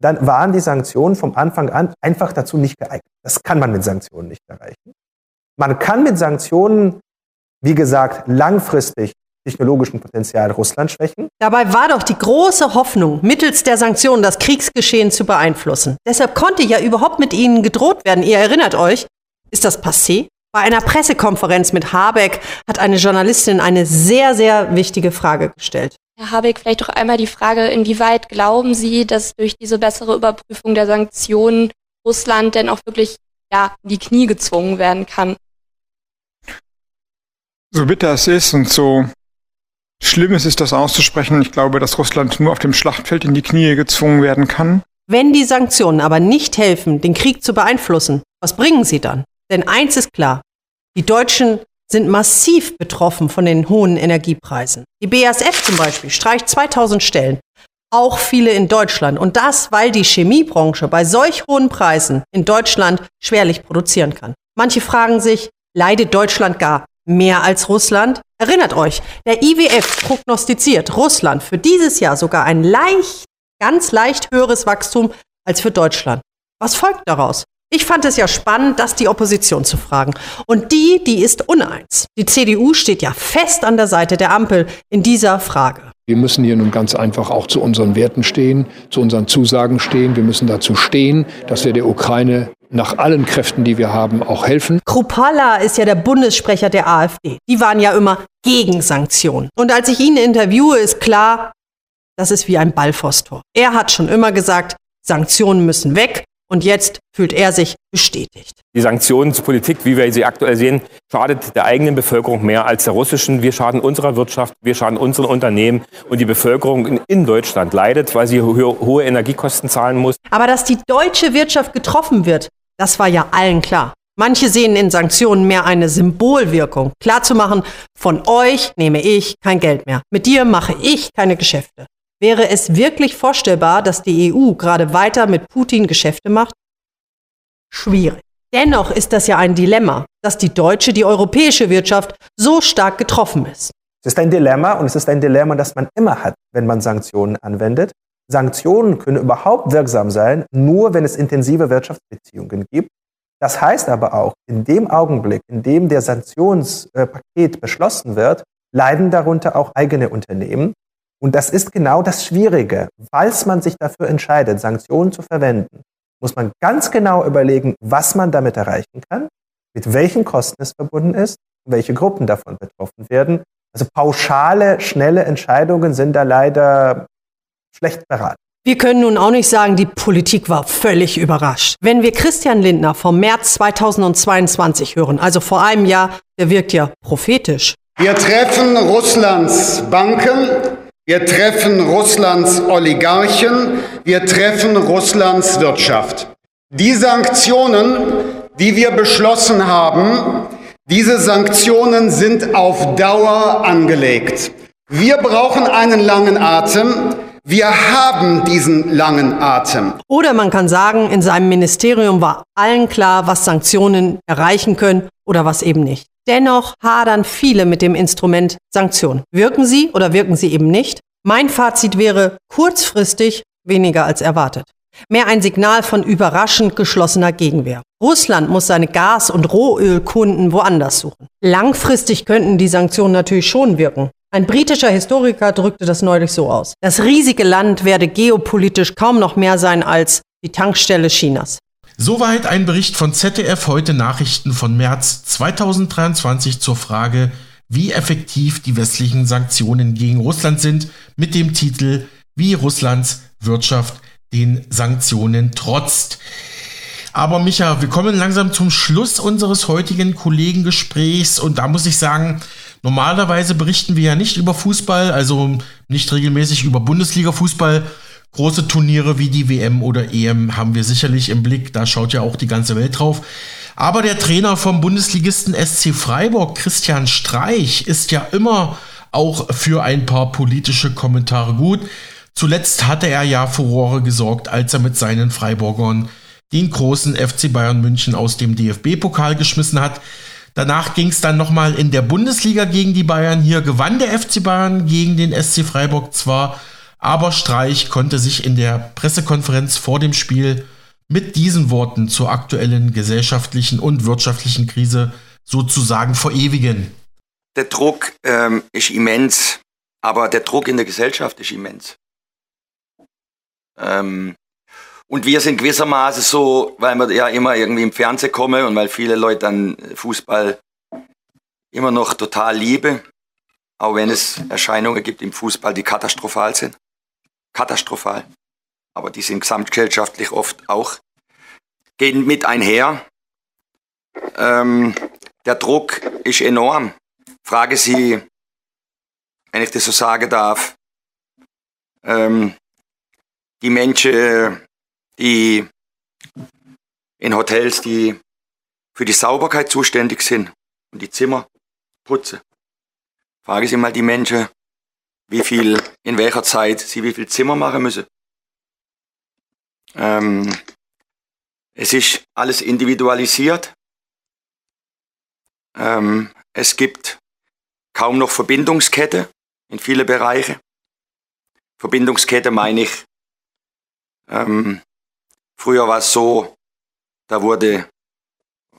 dann waren die Sanktionen vom Anfang an einfach dazu nicht geeignet. Das kann man mit Sanktionen nicht erreichen. Man kann mit Sanktionen, wie gesagt, langfristig technologischen Potenzial Russland schwächen. Dabei war doch die große Hoffnung, mittels der Sanktionen das Kriegsgeschehen zu beeinflussen. Deshalb konnte ja überhaupt mit ihnen gedroht werden. Ihr erinnert euch, ist das passé? Bei einer Pressekonferenz mit Habeck hat eine Journalistin eine sehr, sehr wichtige Frage gestellt. Herr Habeck, vielleicht doch einmal die Frage, inwieweit glauben Sie, dass durch diese bessere Überprüfung der Sanktionen Russland denn auch wirklich ja, in die Knie gezwungen werden kann? So bitter es ist und so schlimm es ist, das auszusprechen, ich glaube, dass Russland nur auf dem Schlachtfeld in die Knie gezwungen werden kann. Wenn die Sanktionen aber nicht helfen, den Krieg zu beeinflussen, was bringen sie dann? Denn eins ist klar, die Deutschen sind massiv betroffen von den hohen Energiepreisen. Die BASF zum Beispiel streicht 2000 Stellen, auch viele in Deutschland. Und das, weil die Chemiebranche bei solch hohen Preisen in Deutschland schwerlich produzieren kann. Manche fragen sich, leidet Deutschland gar mehr als Russland? Erinnert euch, der IWF prognostiziert Russland für dieses Jahr sogar ein leicht, ganz leicht höheres Wachstum als für Deutschland. Was folgt daraus? Ich fand es ja spannend, das die Opposition zu fragen. Und die, die ist uneins. Die CDU steht ja fest an der Seite der Ampel in dieser Frage. Wir müssen hier nun ganz einfach auch zu unseren Werten stehen, zu unseren Zusagen stehen. Wir müssen dazu stehen, dass wir der Ukraine nach allen Kräften, die wir haben, auch helfen. Krupalla ist ja der Bundessprecher der AfD. Die waren ja immer gegen Sanktionen. Und als ich ihn interviewe, ist klar, das ist wie ein Ballfostor. Er hat schon immer gesagt, Sanktionen müssen weg und jetzt fühlt er sich bestätigt. Die Sanktionspolitik, wie wir sie aktuell sehen, schadet der eigenen Bevölkerung mehr als der russischen. Wir schaden unserer Wirtschaft, wir schaden unseren Unternehmen und die Bevölkerung in Deutschland leidet, weil sie hohe Energiekosten zahlen muss. Aber dass die deutsche Wirtschaft getroffen wird, das war ja allen klar. Manche sehen in Sanktionen mehr eine Symbolwirkung, klarzumachen, von euch nehme ich kein Geld mehr. Mit dir mache ich keine Geschäfte. Wäre es wirklich vorstellbar, dass die EU gerade weiter mit Putin Geschäfte macht? Schwierig. Dennoch ist das ja ein Dilemma, dass die deutsche, die europäische Wirtschaft so stark getroffen ist. Es ist ein Dilemma und es ist ein Dilemma, das man immer hat, wenn man Sanktionen anwendet. Sanktionen können überhaupt wirksam sein, nur wenn es intensive Wirtschaftsbeziehungen gibt. Das heißt aber auch, in dem Augenblick, in dem der Sanktionspaket beschlossen wird, leiden darunter auch eigene Unternehmen. Und das ist genau das Schwierige. Falls man sich dafür entscheidet, Sanktionen zu verwenden, muss man ganz genau überlegen, was man damit erreichen kann, mit welchen Kosten es verbunden ist, welche Gruppen davon betroffen werden. Also pauschale, schnelle Entscheidungen sind da leider schlecht beraten. Wir können nun auch nicht sagen, die Politik war völlig überrascht. Wenn wir Christian Lindner vom März 2022 hören, also vor einem Jahr, der wirkt ja prophetisch. Wir treffen Russlands Banken, wir treffen Russlands Oligarchen, wir treffen Russlands Wirtschaft. Die Sanktionen, die wir beschlossen haben, diese Sanktionen sind auf Dauer angelegt. Wir brauchen einen langen Atem. Wir haben diesen langen Atem. Oder man kann sagen, in seinem Ministerium war allen klar, was Sanktionen erreichen können oder was eben nicht. Dennoch hadern viele mit dem Instrument Sanktionen. Wirken sie oder wirken sie eben nicht? Mein Fazit wäre kurzfristig weniger als erwartet. Mehr ein Signal von überraschend geschlossener Gegenwehr. Russland muss seine Gas- und Rohölkunden woanders suchen. Langfristig könnten die Sanktionen natürlich schon wirken. Ein britischer Historiker drückte das neulich so aus. Das riesige Land werde geopolitisch kaum noch mehr sein als die Tankstelle Chinas. Soweit ein Bericht von ZDF heute Nachrichten von März 2023 zur Frage, wie effektiv die westlichen Sanktionen gegen Russland sind, mit dem Titel Wie Russlands Wirtschaft den Sanktionen trotzt. Aber Micha, wir kommen langsam zum Schluss unseres heutigen Kollegengesprächs und da muss ich sagen, normalerweise berichten wir ja nicht über Fußball, also nicht regelmäßig über Bundesliga-Fußball, Große Turniere wie die WM oder EM haben wir sicherlich im Blick, da schaut ja auch die ganze Welt drauf. Aber der Trainer vom Bundesligisten SC Freiburg, Christian Streich, ist ja immer auch für ein paar politische Kommentare gut. Zuletzt hatte er ja Furore gesorgt, als er mit seinen Freiburgern den großen FC Bayern München aus dem DFB-Pokal geschmissen hat. Danach ging es dann nochmal in der Bundesliga gegen die Bayern. Hier gewann der FC Bayern gegen den SC Freiburg zwar, aber Streich konnte sich in der Pressekonferenz vor dem Spiel mit diesen Worten zur aktuellen gesellschaftlichen und wirtschaftlichen Krise sozusagen verewigen. Der Druck ähm, ist immens, aber der Druck in der Gesellschaft ist immens. Ähm, Und wir sind gewissermaßen so, weil wir ja immer irgendwie im Fernsehen kommen und weil viele Leute dann Fußball immer noch total liebe, auch wenn es Erscheinungen gibt im Fußball, die katastrophal sind. Katastrophal. Aber die sind gesamtgesellschaftlich oft auch, gehen mit einher. Ähm, der Druck ist enorm. Frage Sie, wenn ich das so sagen darf, ähm, die Menschen, die in Hotels, die für die Sauberkeit zuständig sind und die Zimmer putzen. Frage Sie mal die Menschen, wie viel, in welcher Zeit sie wie viel Zimmer machen müssen. Ähm, es ist alles individualisiert. Ähm, es gibt kaum noch Verbindungskette in viele Bereiche. Verbindungskette meine ich, ähm, früher war es so, da wurde,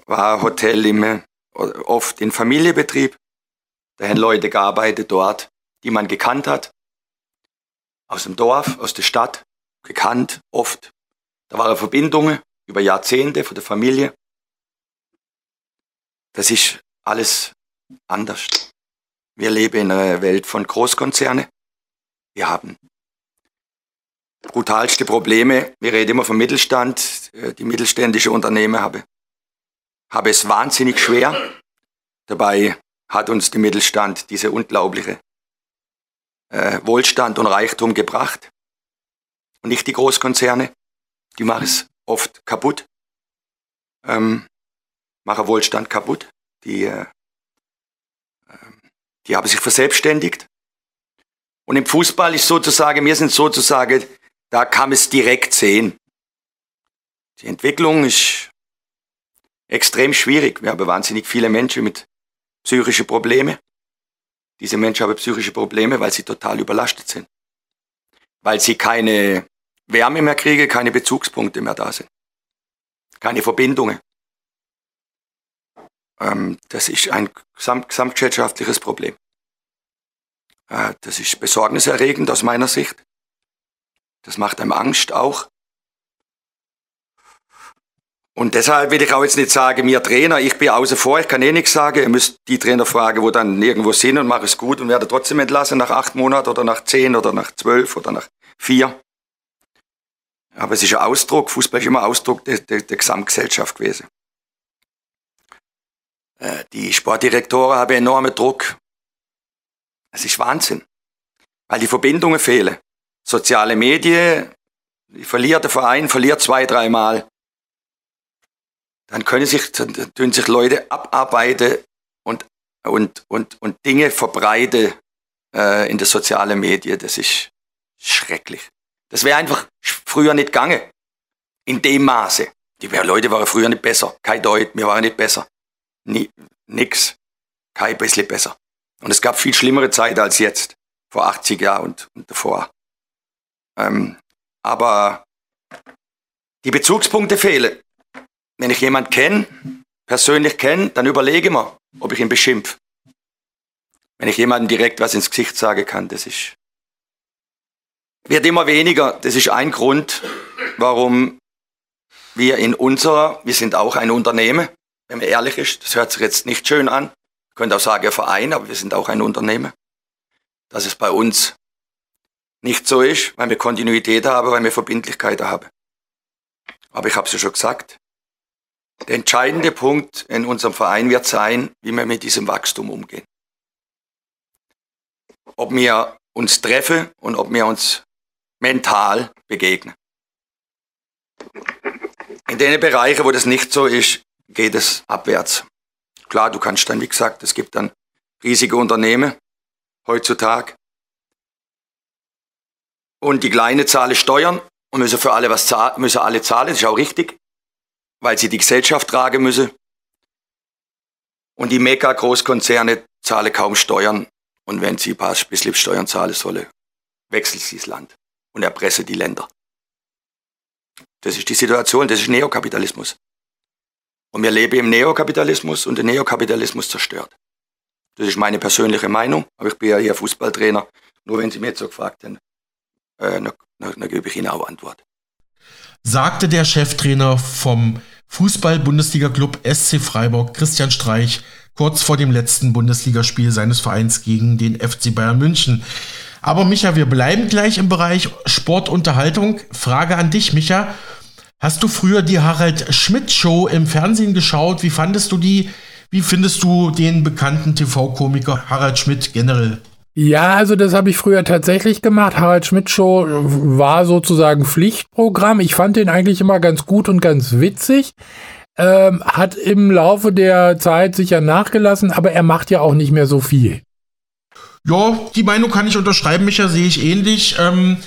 war Hotel immer oft in Familienbetrieb. Da haben Leute gearbeitet dort, die man gekannt hat. Aus dem Dorf, aus der Stadt, gekannt, oft. Da waren Verbindungen über Jahrzehnte von der Familie. Das ist alles anders. Wir leben in einer Welt von Großkonzernen. Wir haben brutalste Probleme. Wir reden immer vom Mittelstand. Äh, die mittelständische Unternehmen haben, haben es wahnsinnig schwer. Dabei hat uns der Mittelstand diese unglaubliche äh, Wohlstand und Reichtum gebracht. Und nicht die Großkonzerne. Die machen es oft kaputt. Ähm, machen Wohlstand kaputt. Die, äh, ähm, die haben sich verselbstständigt. Und im Fußball ist sozusagen, wir sind sozusagen, da kann man es direkt sehen. Die Entwicklung ist extrem schwierig. Wir haben wahnsinnig viele Menschen mit psychischen Problemen. Diese Menschen haben psychische Probleme, weil sie total überlastet sind. Weil sie keine Wärme mehr kriegen, keine Bezugspunkte mehr da sind. Keine Verbindungen. Ähm, das ist ein gesamt, gesamtgesellschaftliches Problem. Äh, das ist besorgniserregend aus meiner Sicht. Das macht einem Angst auch. Und deshalb will ich auch jetzt nicht sagen, mir Trainer, ich bin außen vor, ich kann eh nichts sagen. Ihr müsst die Trainer fragen, wo dann nirgendwo sind und mache es gut und werde trotzdem entlassen nach acht Monaten oder nach zehn oder nach zwölf oder nach vier. Aber es ist ein Ausdruck, Fußball ist immer Ausdruck der, der, der Gesamtgesellschaft gewesen. Äh, die Sportdirektoren haben enormen Druck. Es ist Wahnsinn, weil die Verbindungen fehlen. Soziale Medien, verliert der Verein, verliert zwei, dreimal dann können sich, dann tun sich Leute abarbeiten und, und, und, und Dinge verbreiten äh, in den sozialen Medien. Das ist schrecklich. Das wäre einfach früher nicht gegangen. In dem Maße. Die Leute waren früher nicht besser. Kein Deut, wir waren nicht besser. Nie, nix. Kein bisschen besser. Und es gab viel schlimmere Zeiten als jetzt. Vor 80 Jahren und, und davor. Ähm, aber die Bezugspunkte fehlen. Wenn ich jemanden kenne, persönlich kenne, dann überlege ich mir, ob ich ihn beschimpfe. Wenn ich jemandem direkt was ins Gesicht sagen kann, das ist, wird immer weniger. Das ist ein Grund, warum wir in unserer, wir sind auch ein Unternehmen, wenn man ehrlich ist, das hört sich jetzt nicht schön an. Ich könnte auch sagen, ein Verein, aber wir sind auch ein Unternehmen. Dass es bei uns nicht so ist, weil wir Kontinuität haben, weil wir Verbindlichkeit haben. Aber ich habe es ja schon gesagt, der entscheidende Punkt in unserem Verein wird sein, wie wir mit diesem Wachstum umgehen. Ob wir uns treffen und ob wir uns mental begegnen. In den Bereichen, wo das nicht so ist, geht es abwärts. Klar, du kannst dann, wie gesagt, es gibt dann riesige Unternehmen heutzutage. Und die kleine zahlen Steuern und müssen für alle was zahlen, müssen alle zahlen, das ist auch richtig weil sie die Gesellschaft tragen müssen. Und die Mega-Großkonzerne zahlen kaum Steuern. Und wenn sie ein paar bisschen Steuern zahlen sollen, wechselt sie das Land und erpressen die Länder. Das ist die Situation, das ist Neokapitalismus. Und wir leben im Neokapitalismus und der Neokapitalismus zerstört. Das ist meine persönliche Meinung, aber ich bin ja hier Fußballtrainer. Nur wenn Sie mir jetzt so gefragt haben, äh, dann, dann, dann gebe ich Ihnen auch Antwort. Sagte der Cheftrainer vom Fußball-Bundesliga-Club SC Freiburg, Christian Streich, kurz vor dem letzten Bundesligaspiel seines Vereins gegen den FC Bayern München. Aber Micha, wir bleiben gleich im Bereich Sportunterhaltung. Frage an dich, Micha. Hast du früher die Harald Schmidt Show im Fernsehen geschaut? Wie fandest du die? Wie findest du den bekannten TV-Komiker Harald Schmidt generell? Ja, also das habe ich früher tatsächlich gemacht. Harald Schmidt Show war sozusagen Pflichtprogramm. Ich fand den eigentlich immer ganz gut und ganz witzig. Ähm, hat im Laufe der Zeit sicher nachgelassen, aber er macht ja auch nicht mehr so viel. Ja, die Meinung kann ich unterschreiben, Micha, sehe ich ähnlich. Ähm,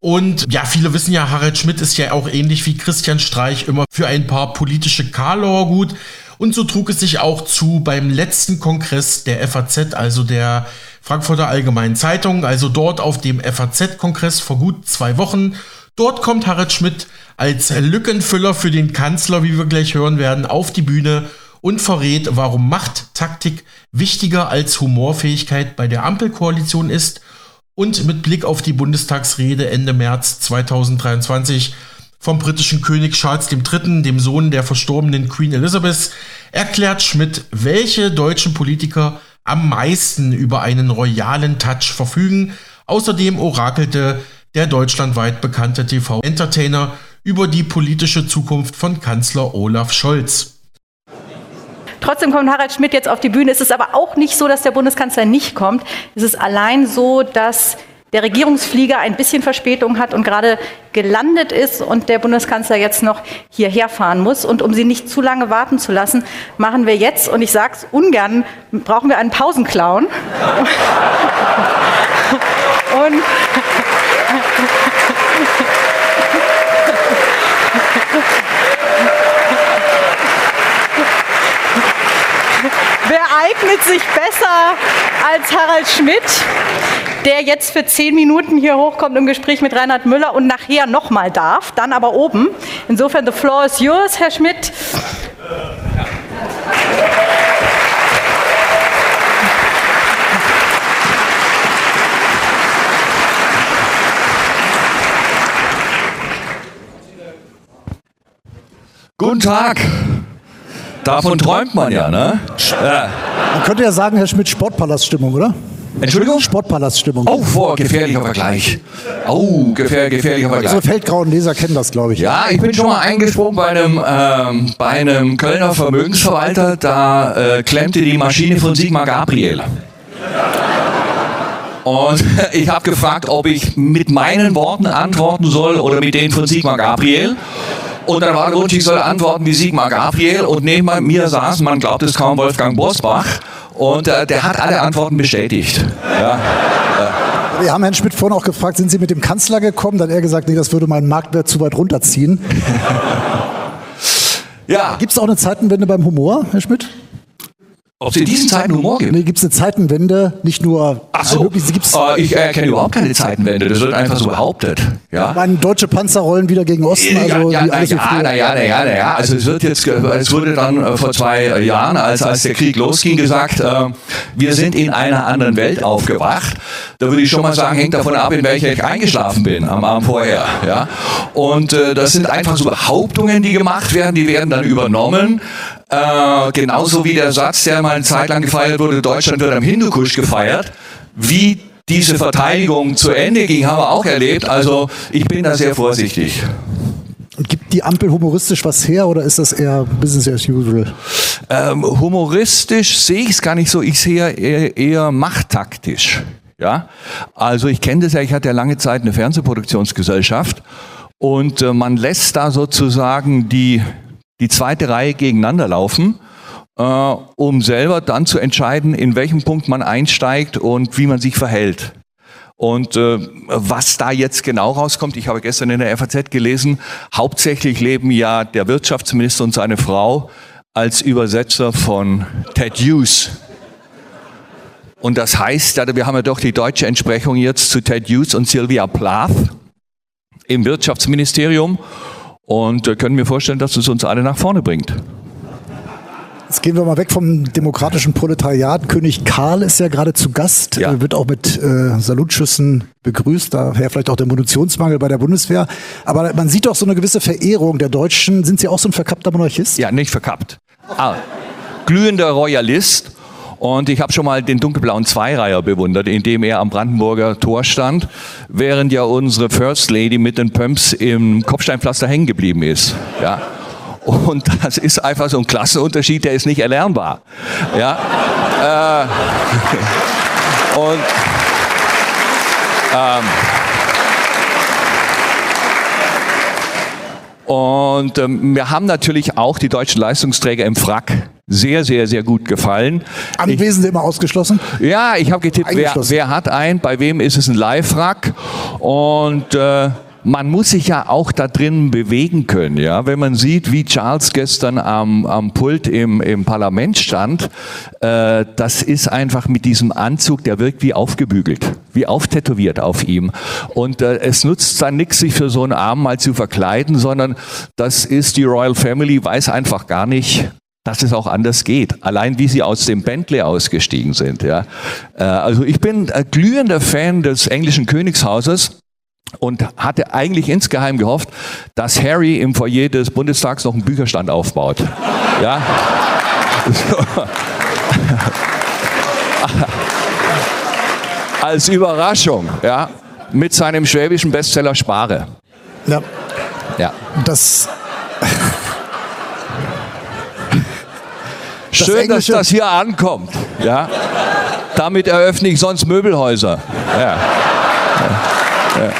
und ja, viele wissen ja, Harald Schmidt ist ja auch ähnlich wie Christian Streich immer für ein paar politische Karlauer gut. Und so trug es sich auch zu beim letzten Kongress der FAZ, also der Frankfurter Allgemeinen Zeitung, also dort auf dem FAZ-Kongress vor gut zwei Wochen. Dort kommt Harald Schmidt als Lückenfüller für den Kanzler, wie wir gleich hören werden, auf die Bühne und verrät, warum Machttaktik wichtiger als Humorfähigkeit bei der Ampelkoalition ist und mit Blick auf die Bundestagsrede Ende März 2023 vom britischen König Charles III., dem Sohn der verstorbenen Queen Elizabeth, erklärt Schmidt, welche deutschen Politiker am meisten über einen royalen Touch verfügen. Außerdem orakelte der deutschlandweit bekannte TV-Entertainer über die politische Zukunft von Kanzler Olaf Scholz. Trotzdem kommt Harald Schmidt jetzt auf die Bühne. Es ist aber auch nicht so, dass der Bundeskanzler nicht kommt. Es ist allein so, dass der Regierungsflieger ein bisschen Verspätung hat und gerade gelandet ist und der Bundeskanzler jetzt noch hierher fahren muss. Und um Sie nicht zu lange warten zu lassen, machen wir jetzt, und ich sage es ungern, brauchen wir einen Pausenclown. und Wer eignet sich besser als Harald Schmidt, der jetzt für zehn Minuten hier hochkommt im Gespräch mit Reinhard Müller und nachher nochmal darf, dann aber oben. Insofern, the floor is yours, Herr Schmidt. Guten Tag. Davon träumt man ja, ne? Man könnte ja sagen, Herr Schmidt, Sportpalaststimmung, oder? Entschuldigung? Sportpalaststimmung. Oh, vor, gefährlicher Vergleich. Oh, gefähr, gefährlicher Vergleich. So feldgrauen Leser kennen das, glaube ich. Ja, ich bin schon mal eingesprungen bei einem, ähm, bei einem Kölner Vermögensverwalter. Da äh, klemmte die Maschine von Sigmar Gabriel. Und ich habe gefragt, ob ich mit meinen Worten antworten soll oder mit denen von Sigmar Gabriel. Und dann war der Wunsch, ich soll antworten wie Sigmar Gabriel. Und neben mir saß, man glaubt es kaum, Wolfgang Bosbach. Und äh, der hat alle Antworten bestätigt. Ja. Wir haben Herrn Schmidt vorhin auch gefragt, sind Sie mit dem Kanzler gekommen? Dann hat er gesagt, nee, das würde meinen Marktwert zu weit runterziehen. ja. Gibt es auch eine Zeitenwende beim Humor, Herr Schmidt? Ob es in diesen Zeiten Humor gibt? Nee, gibt es eine Zeitenwende, nicht nur. Ach so, wirklich, gibt's, äh, ich erkenne überhaupt keine Zeitenwende, das wird einfach so behauptet. Ja? Meine deutsche Panzer rollen wieder gegen Osten. Also ja, ja, na, ja, na ja, na ja, na ja. Also es wird jetzt, es wurde dann äh, vor zwei Jahren, als, als der Krieg losging, gesagt, äh, wir sind in einer anderen Welt aufgewacht. Da würde ich schon mal sagen, hängt davon ab, in welcher ich eingeschlafen bin am Abend vorher. Ja? Und äh, das sind einfach so Behauptungen, die gemacht werden, die werden dann übernommen. Äh, genauso wie der Satz, der mal eine Zeit lang gefeiert wurde, Deutschland wird am Hindukusch gefeiert. Wie diese Verteidigung zu Ende ging, haben wir auch erlebt. Also ich bin da sehr vorsichtig. Und gibt die Ampel humoristisch was her oder ist das eher Business as usual? Ähm, humoristisch sehe ich es gar nicht so. Ich sehe eher, eher machttaktisch. Ja, also ich kenne das ja. Ich hatte ja lange Zeit eine Fernsehproduktionsgesellschaft und äh, man lässt da sozusagen die die zweite Reihe gegeneinander laufen, äh, um selber dann zu entscheiden, in welchem Punkt man einsteigt und wie man sich verhält. Und äh, was da jetzt genau rauskommt, ich habe gestern in der FAZ gelesen, hauptsächlich leben ja der Wirtschaftsminister und seine Frau als Übersetzer von Ted Hughes. Und das heißt, wir haben ja doch die deutsche Entsprechung jetzt zu Ted Hughes und Sylvia Plath im Wirtschaftsministerium und äh, können mir vorstellen, dass es uns alle nach vorne bringt. Jetzt gehen wir mal weg vom demokratischen Proletariat. König Karl ist ja gerade zu Gast, ja. wird auch mit äh, Salutschüssen begrüßt, daher vielleicht auch der Munitionsmangel bei der Bundeswehr. Aber man sieht doch so eine gewisse Verehrung der Deutschen. Sind Sie auch so ein verkappter Monarchist? Ja, nicht verkappt. Ah, glühender Royalist. Und ich habe schon mal den dunkelblauen Zweireiher bewundert, in dem er am Brandenburger Tor stand, während ja unsere First Lady mit den Pumps im Kopfsteinpflaster hängen geblieben ist. Ja. Und das ist einfach so ein Klassenunterschied, der ist nicht erlernbar. Ja. Äh, und ähm, Und ähm, wir haben natürlich auch die deutschen Leistungsträger im Frack sehr, sehr, sehr gut gefallen. Anwesende immer ausgeschlossen? Ja, ich habe getippt, wer, wer, hat einen, bei wem ist es ein Live-Frack. Und äh, man muss sich ja auch da drin bewegen können, ja. Wenn man sieht, wie Charles gestern am, am Pult im, im Parlament stand, äh, das ist einfach mit diesem Anzug, der wirkt wie aufgebügelt, wie auftätowiert auf ihm. Und äh, es nutzt dann nichts, sich für so einen Arm mal zu verkleiden, sondern das ist die Royal Family, weiß einfach gar nicht, dass es auch anders geht. Allein wie sie aus dem Bentley ausgestiegen sind. Ja. Äh, also ich bin ein glühender Fan des englischen Königshauses und hatte eigentlich insgeheim gehofft, dass Harry im Foyer des Bundestags noch einen Bücherstand aufbaut. Ja. Als Überraschung, ja, mit seinem schwäbischen Bestseller Spare. Ja. Ja. Das Schön, das dass das hier ankommt. Ja. Damit eröffne ich sonst Möbelhäuser. Ja. ja. ja.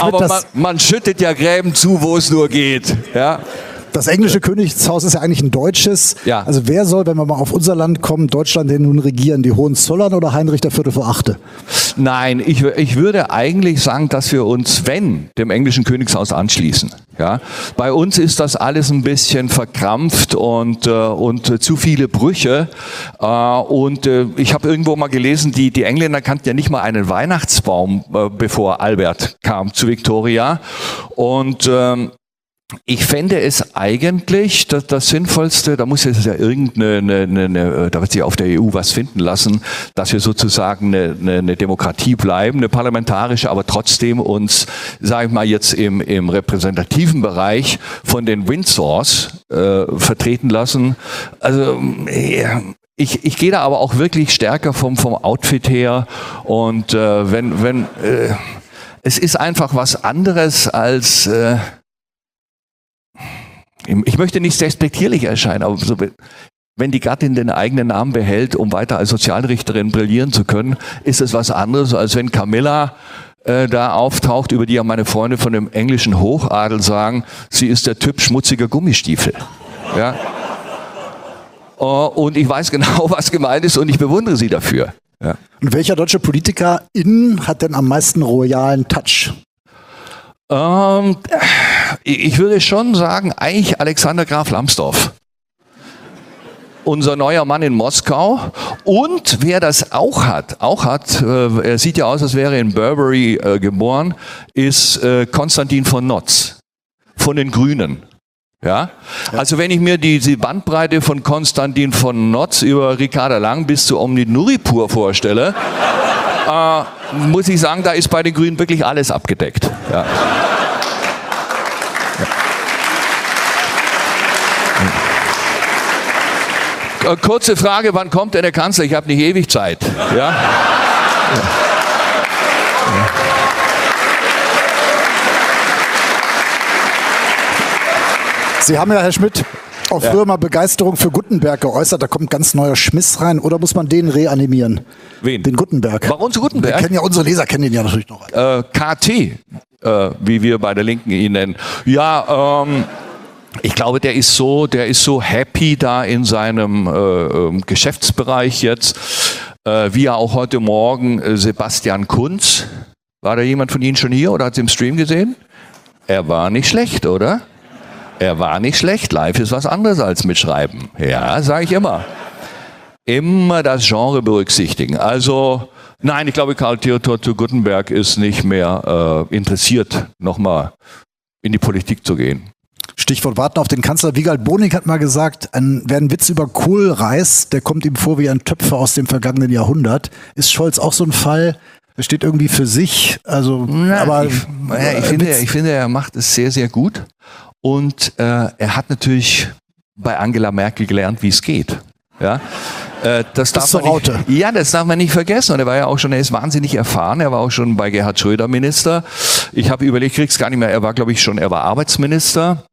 Aber man, man, schüttet ja Gräben zu, wo es nur geht. Ja? Das englische Königshaus ist ja eigentlich ein deutsches. Ja. Also wer soll, wenn wir mal auf unser Land kommen, Deutschland denn nun regieren? Die Hohenzollern oder Heinrich der Viertel vor Achte? Nein, ich, ich würde eigentlich sagen, dass wir uns, wenn, dem englischen Königshaus anschließen. Ja, bei uns ist das alles ein bisschen verkrampft und äh, und zu viele Brüche. Äh, und äh, ich habe irgendwo mal gelesen, die die Engländer kannten ja nicht mal einen Weihnachtsbaum, äh, bevor Albert kam zu Victoria. Und ähm, ich fände es eigentlich das, das Sinnvollste, da muss jetzt ja irgendeine, eine, eine, eine, da wird sich auf der EU was finden lassen, dass wir sozusagen eine, eine, eine Demokratie bleiben, eine parlamentarische, aber trotzdem uns, sage ich mal jetzt im, im repräsentativen Bereich von den Windsors äh, vertreten lassen. Also ja, ich, ich gehe da aber auch wirklich stärker vom, vom Outfit her und äh, wenn, wenn äh, es ist einfach was anderes als äh, ich möchte nicht despektierlich erscheinen, aber so, wenn die Gattin den eigenen Namen behält, um weiter als Sozialrichterin brillieren zu können, ist es was anderes, als wenn Camilla äh, da auftaucht, über die ja meine Freunde von dem englischen Hochadel sagen, sie ist der Typ schmutziger Gummistiefel. Ja? Uh, und ich weiß genau, was gemeint ist und ich bewundere sie dafür. Ja. Und welcher deutsche Politiker in hat denn am meisten royalen Touch? Ähm, ich würde schon sagen, eigentlich Alexander Graf Lambsdorff. Unser neuer Mann in Moskau. Und wer das auch hat, auch hat, äh, er sieht ja aus, als wäre er in Burberry äh, geboren, ist äh, Konstantin von Notz von den Grünen. Ja? Also wenn ich mir diese Bandbreite von Konstantin von Notz über Ricarda Lang bis zu Omnit Nuripur vorstelle, äh, muss ich sagen, da ist bei den Grünen wirklich alles abgedeckt. Ja. Kurze Frage, wann kommt denn der Kanzler? Ich habe nicht ewig Zeit. Ja? ja. Sie haben ja, Herr Schmidt, auch früher mal Begeisterung für Gutenberg geäußert. Da kommt ganz neuer Schmiss rein. Oder muss man den reanimieren? Wen? Den Gutenberg. Warum zu Gutenberg? Wir kennen ja, unsere Leser kennen den ja natürlich noch. Äh, KT, äh, wie wir bei der Linken ihn nennen. Ja, ähm, ich glaube, der ist so, der ist so happy da in seinem äh, ähm, Geschäftsbereich jetzt, äh, wie ja auch heute Morgen äh, Sebastian Kunz. War da jemand von Ihnen schon hier oder hat es im Stream gesehen? Er war nicht schlecht, oder? Er war nicht schlecht. Live ist was anderes als mitschreiben. Ja, sage ich immer. Immer das Genre berücksichtigen. Also, nein, ich glaube, Karl Theodor zu Gutenberg ist nicht mehr äh, interessiert, nochmal in die Politik zu gehen. Stichwort warten auf den Kanzler. Wiegald Boning hat mal gesagt, ein, wer einen Witz über Kohlreis, der kommt ihm vor wie ein Töpfer aus dem vergangenen Jahrhundert. Ist Scholz auch so ein Fall? Er steht irgendwie für sich. Also, Ja, aber ich, ja, ich, finde, ich finde, er macht es sehr, sehr gut. Und äh, er hat natürlich bei Angela Merkel gelernt, wie es geht. Ja, äh, das darf man nicht, ja, das darf man nicht vergessen. Und er war ja auch schon, er ist wahnsinnig erfahren. Er war auch schon bei Gerhard Schröder Minister. Ich habe überlegt, krieg's gar nicht mehr. Er war, glaube ich, schon, er war Arbeitsminister.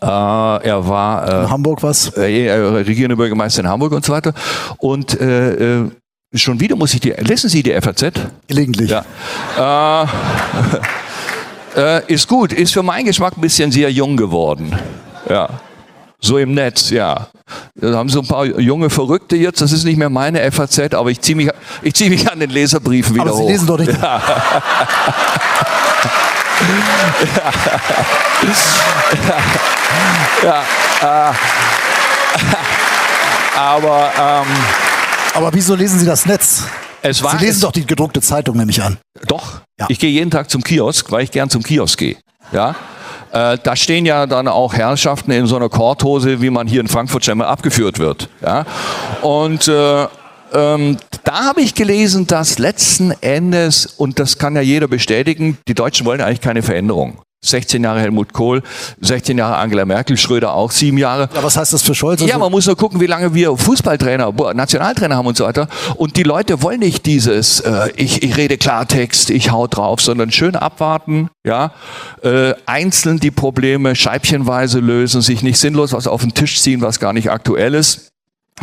Äh, er war äh, in Hamburg was? Äh, regierender Bürgermeister in Hamburg und so weiter. Und äh, äh, schon wieder muss ich die. Lesen Sie die FAZ? Gelegentlich. Ja. Äh, äh, ist gut. Ist für meinen Geschmack ein bisschen sehr jung geworden. Ja. So im Netz, ja. Da haben so ein paar junge Verrückte jetzt. Das ist nicht mehr meine FAZ, aber ich ziehe mich, ich zieh mich an den Leserbriefen wieder Aber Sie hoch. lesen doch nicht. Ja. ja, äh, aber ähm, aber wieso lesen Sie das Netz? Es war- Sie lesen es- doch die gedruckte Zeitung, nehme ich an. Doch. Ich gehe jeden Tag zum Kiosk, weil ich gern zum Kiosk gehe. Ja. Äh, da stehen ja dann auch Herrschaften in so einer Korthose, wie man hier in Frankfurt schon mal abgeführt wird. Ja. Und äh, ähm, da habe ich gelesen, dass letzten Endes, und das kann ja jeder bestätigen, die Deutschen wollen eigentlich keine Veränderung. 16 Jahre Helmut Kohl, 16 Jahre Angela Merkel, Schröder auch, sieben Jahre. Ja, was heißt das für Scholz? Ja, man muss nur gucken, wie lange wir Fußballtrainer, Nationaltrainer haben und so weiter. Und die Leute wollen nicht dieses, äh, ich, ich rede Klartext, ich hau drauf, sondern schön abwarten, ja, äh, einzeln die Probleme scheibchenweise lösen, sich nicht sinnlos was auf den Tisch ziehen, was gar nicht aktuell ist.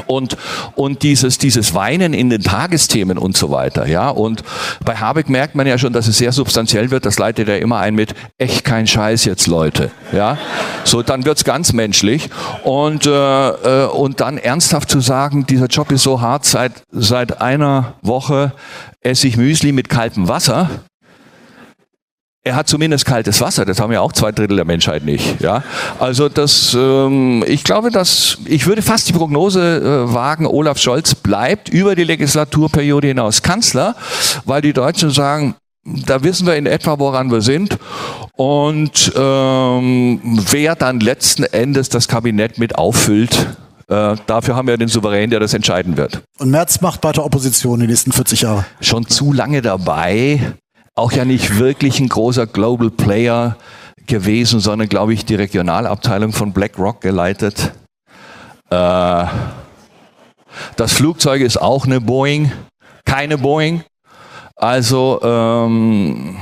Und, und dieses, dieses Weinen in den Tagesthemen und so weiter, ja. Und bei Habeck merkt man ja schon, dass es sehr substanziell wird. Das leitet er immer ein mit, echt kein Scheiß jetzt, Leute, ja. So, dann wird's ganz menschlich. Und, äh, äh, und dann ernsthaft zu sagen, dieser Job ist so hart, seit, seit einer Woche esse ich Müsli mit kaltem Wasser. Er hat zumindest kaltes Wasser, das haben ja auch zwei Drittel der Menschheit nicht. Ja? Also das, ähm, ich glaube, dass ich würde fast die Prognose äh, wagen, Olaf Scholz bleibt über die Legislaturperiode hinaus Kanzler, weil die Deutschen sagen, da wissen wir in etwa, woran wir sind. Und ähm, wer dann letzten Endes das Kabinett mit auffüllt, äh, dafür haben wir den Souverän, der das entscheiden wird. Und Merz macht weiter Opposition die nächsten 40 Jahre. Schon zu lange dabei, auch ja nicht wirklich ein großer Global Player gewesen, sondern glaube ich die Regionalabteilung von BlackRock geleitet. Äh, das Flugzeug ist auch eine Boeing, keine Boeing. Also ähm,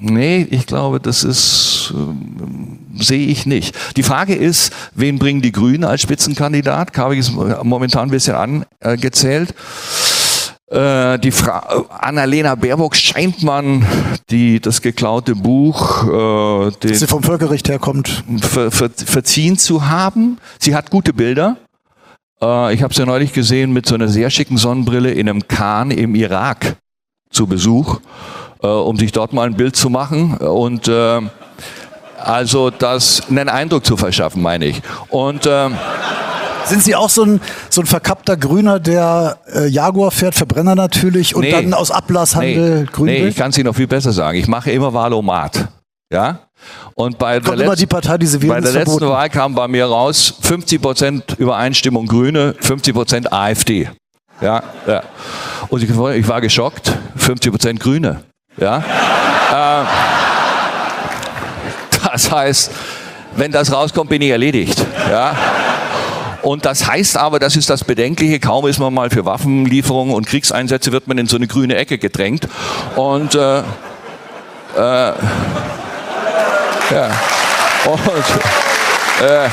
nee, ich glaube, das ist ähm, sehe ich nicht. Die Frage ist, wen bringen die Grünen als Spitzenkandidat? Kabig ist momentan ein bisschen angezählt. Äh, die Fra Annalena Baerbock scheint man die, das geklaute Buch äh, den, Dass sie vom Völkerrecht herkommt. ver, ver, verziehen zu haben. Sie hat gute Bilder. Äh, ich habe sie neulich gesehen mit so einer sehr schicken Sonnenbrille in einem Khan im Irak zu Besuch, äh, um sich dort mal ein Bild zu machen und äh, also das einen Eindruck zu verschaffen, meine ich. Und ähm, Sind Sie auch so ein, so ein verkappter Grüner, der äh, Jaguar fährt, Verbrenner natürlich und Nee. dann aus Ablasshandel nee, grün nee, will? ich kann es Ihnen noch viel besser sagen. Ich mache immer Wahlomat. Ja? Und bei der, Kommt immer die Partei, bei der letzten. Wahl kam bei mir raus 50% Übereinstimmung Grüne, 50% AfD. Ja, ja. Und ich, ich war geschockt, 50% Grüne. Ja? äh, das heißt, wenn das rauskommt, bin ich erledigt. Ja? Und das heißt aber, das ist das Bedenkliche, kaum ist man mal für Waffenlieferungen und Kriegseinsätze, wird man in so eine grüne Ecke gedrängt. Und äh, äh, ja. Und äh,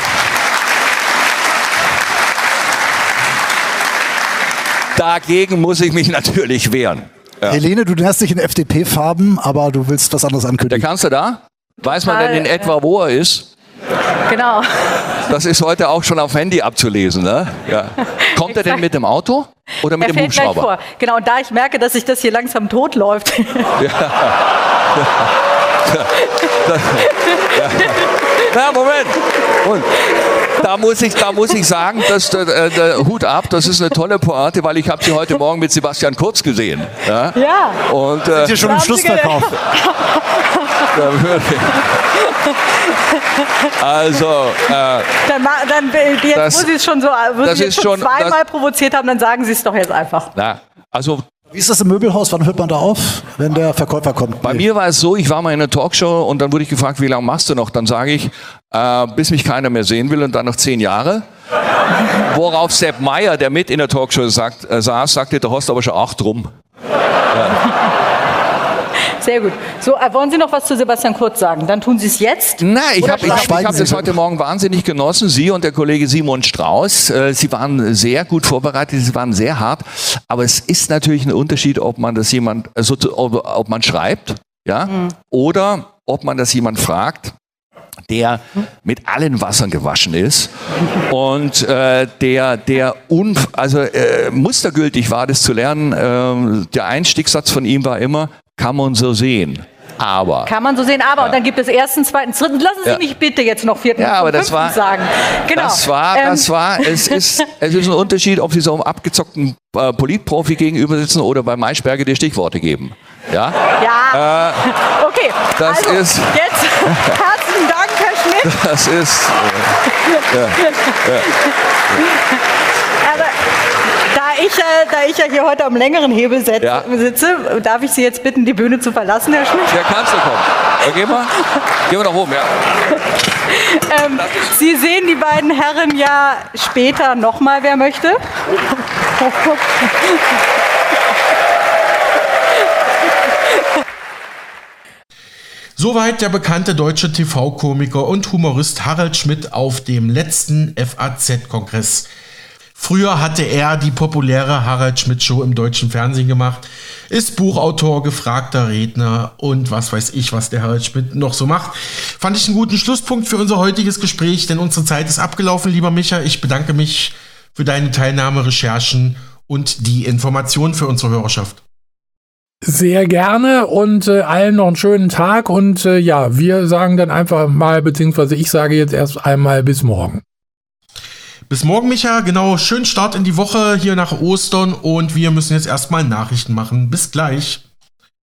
dagegen muss ich mich natürlich wehren. Ja. Helene, du nennst dich in FDP-Farben, aber du willst was anderes Der ankündigen. Kanzler da? Weiß man denn in etwa, wo er ist? Genau. Das ist heute auch schon auf Handy abzulesen, ne? Ja. Kommt er denn mit dem Auto oder mit er dem Hubschrauber? vor. Genau, und da ich merke, dass sich das hier langsam tot läuft. Na, Moment. Und da, muss ich, da muss ich sagen, dass der, äh, der Hut ab, das ist eine tolle Pointe, weil ich habe sie heute Morgen mit Sebastian Kurz gesehen. Ja. Ja. Und, Sind hier schon im Schlussverkauf. Da also, äh, Dann, dann äh, jetzt, Das- wo Sie es schon so wo Sie es schon schon- zweimal das- provoziert haben, dann sagen Sie es doch jetzt einfach. na, also Wie ist das im Möbelhaus? Wann hört man da auf, wenn der Verkäufer kommt? Bei mir war es so, ich war mal in einer Talkshow und dann wurde ich gefragt, wie lange machst du noch? Dann sage ich, äh, bis mich keiner mehr sehen will und dann noch zehn Jahre. Worauf Sepp Meyer, der mit in der Talkshow sagt, äh, saß, sagte, hast du aber schon acht rum. Sehr gut. So, äh, wollen Sie noch was zu Sebastian Kurz sagen? Dann tun Sie es jetzt. Nein, ich habe ich ich hab das heute Morgen wahnsinnig genossen. Sie und der Kollege Simon Strauß, äh, Sie waren sehr gut vorbereitet, Sie waren sehr hart. Aber es ist natürlich ein Unterschied, ob man das jemand, äh, so, ob, ob man schreibt, ja, oder ob man das jemand fragt, der mit allen Wassern gewaschen ist und äh, der, der un, also äh, mustergültig war, das zu lernen. Ähm, der Einstiegssatz von ihm war immer, kann man so sehen. Aber Kann man so sehen, aber Ja. und dann gibt es ersten, zweiten, dritten. Lassen Sie Ja. mich bitte jetzt noch vierten Ja, aber das war- sagen. Genau. Das war, Ähm, das war, es ist, es ist ein Unterschied, ob Sie so einem abgezockten äh, Politprofi gegenüber sitzen oder bei Maischberger die Stichworte geben. Ja? Ja. Äh, okay. das also, ist- Jetzt herzlichen Dank, Herr Schmidt. das ist. Äh, ja, ich, äh, da ich ja hier heute am längeren Hebel setz, Ja. sitze, darf ich Sie jetzt bitten, die Bühne zu verlassen, Herr Schmidt? Der Kanzler kommt. Ja, gehen wir. Gehen wir nach oben, ja. Ähm, Sie sehen die beiden Herren ja später nochmal, wer möchte. Soweit der bekannte deutsche TV-Komiker und Humorist Harald Schmidt auf dem letzten FAZ-Kongress. Früher hatte er die populäre Harald Schmidt Show im deutschen Fernsehen gemacht, ist Buchautor, gefragter Redner und was weiß ich, was der Harald Schmidt noch so macht. Fand ich einen guten Schlusspunkt für unser heutiges Gespräch, denn unsere Zeit ist abgelaufen, lieber Micha. Ich bedanke mich für deine Teilnahme, Recherchen und die Informationen für unsere Hörerschaft. Sehr gerne und äh, allen noch einen schönen Tag und äh, ja, wir sagen dann einfach mal, beziehungsweise ich sage jetzt erst einmal bis morgen. Bis morgen, Micha. Genau, schönen Start in die Woche hier nach Ostern und wir müssen jetzt erstmal Nachrichten machen. Bis gleich.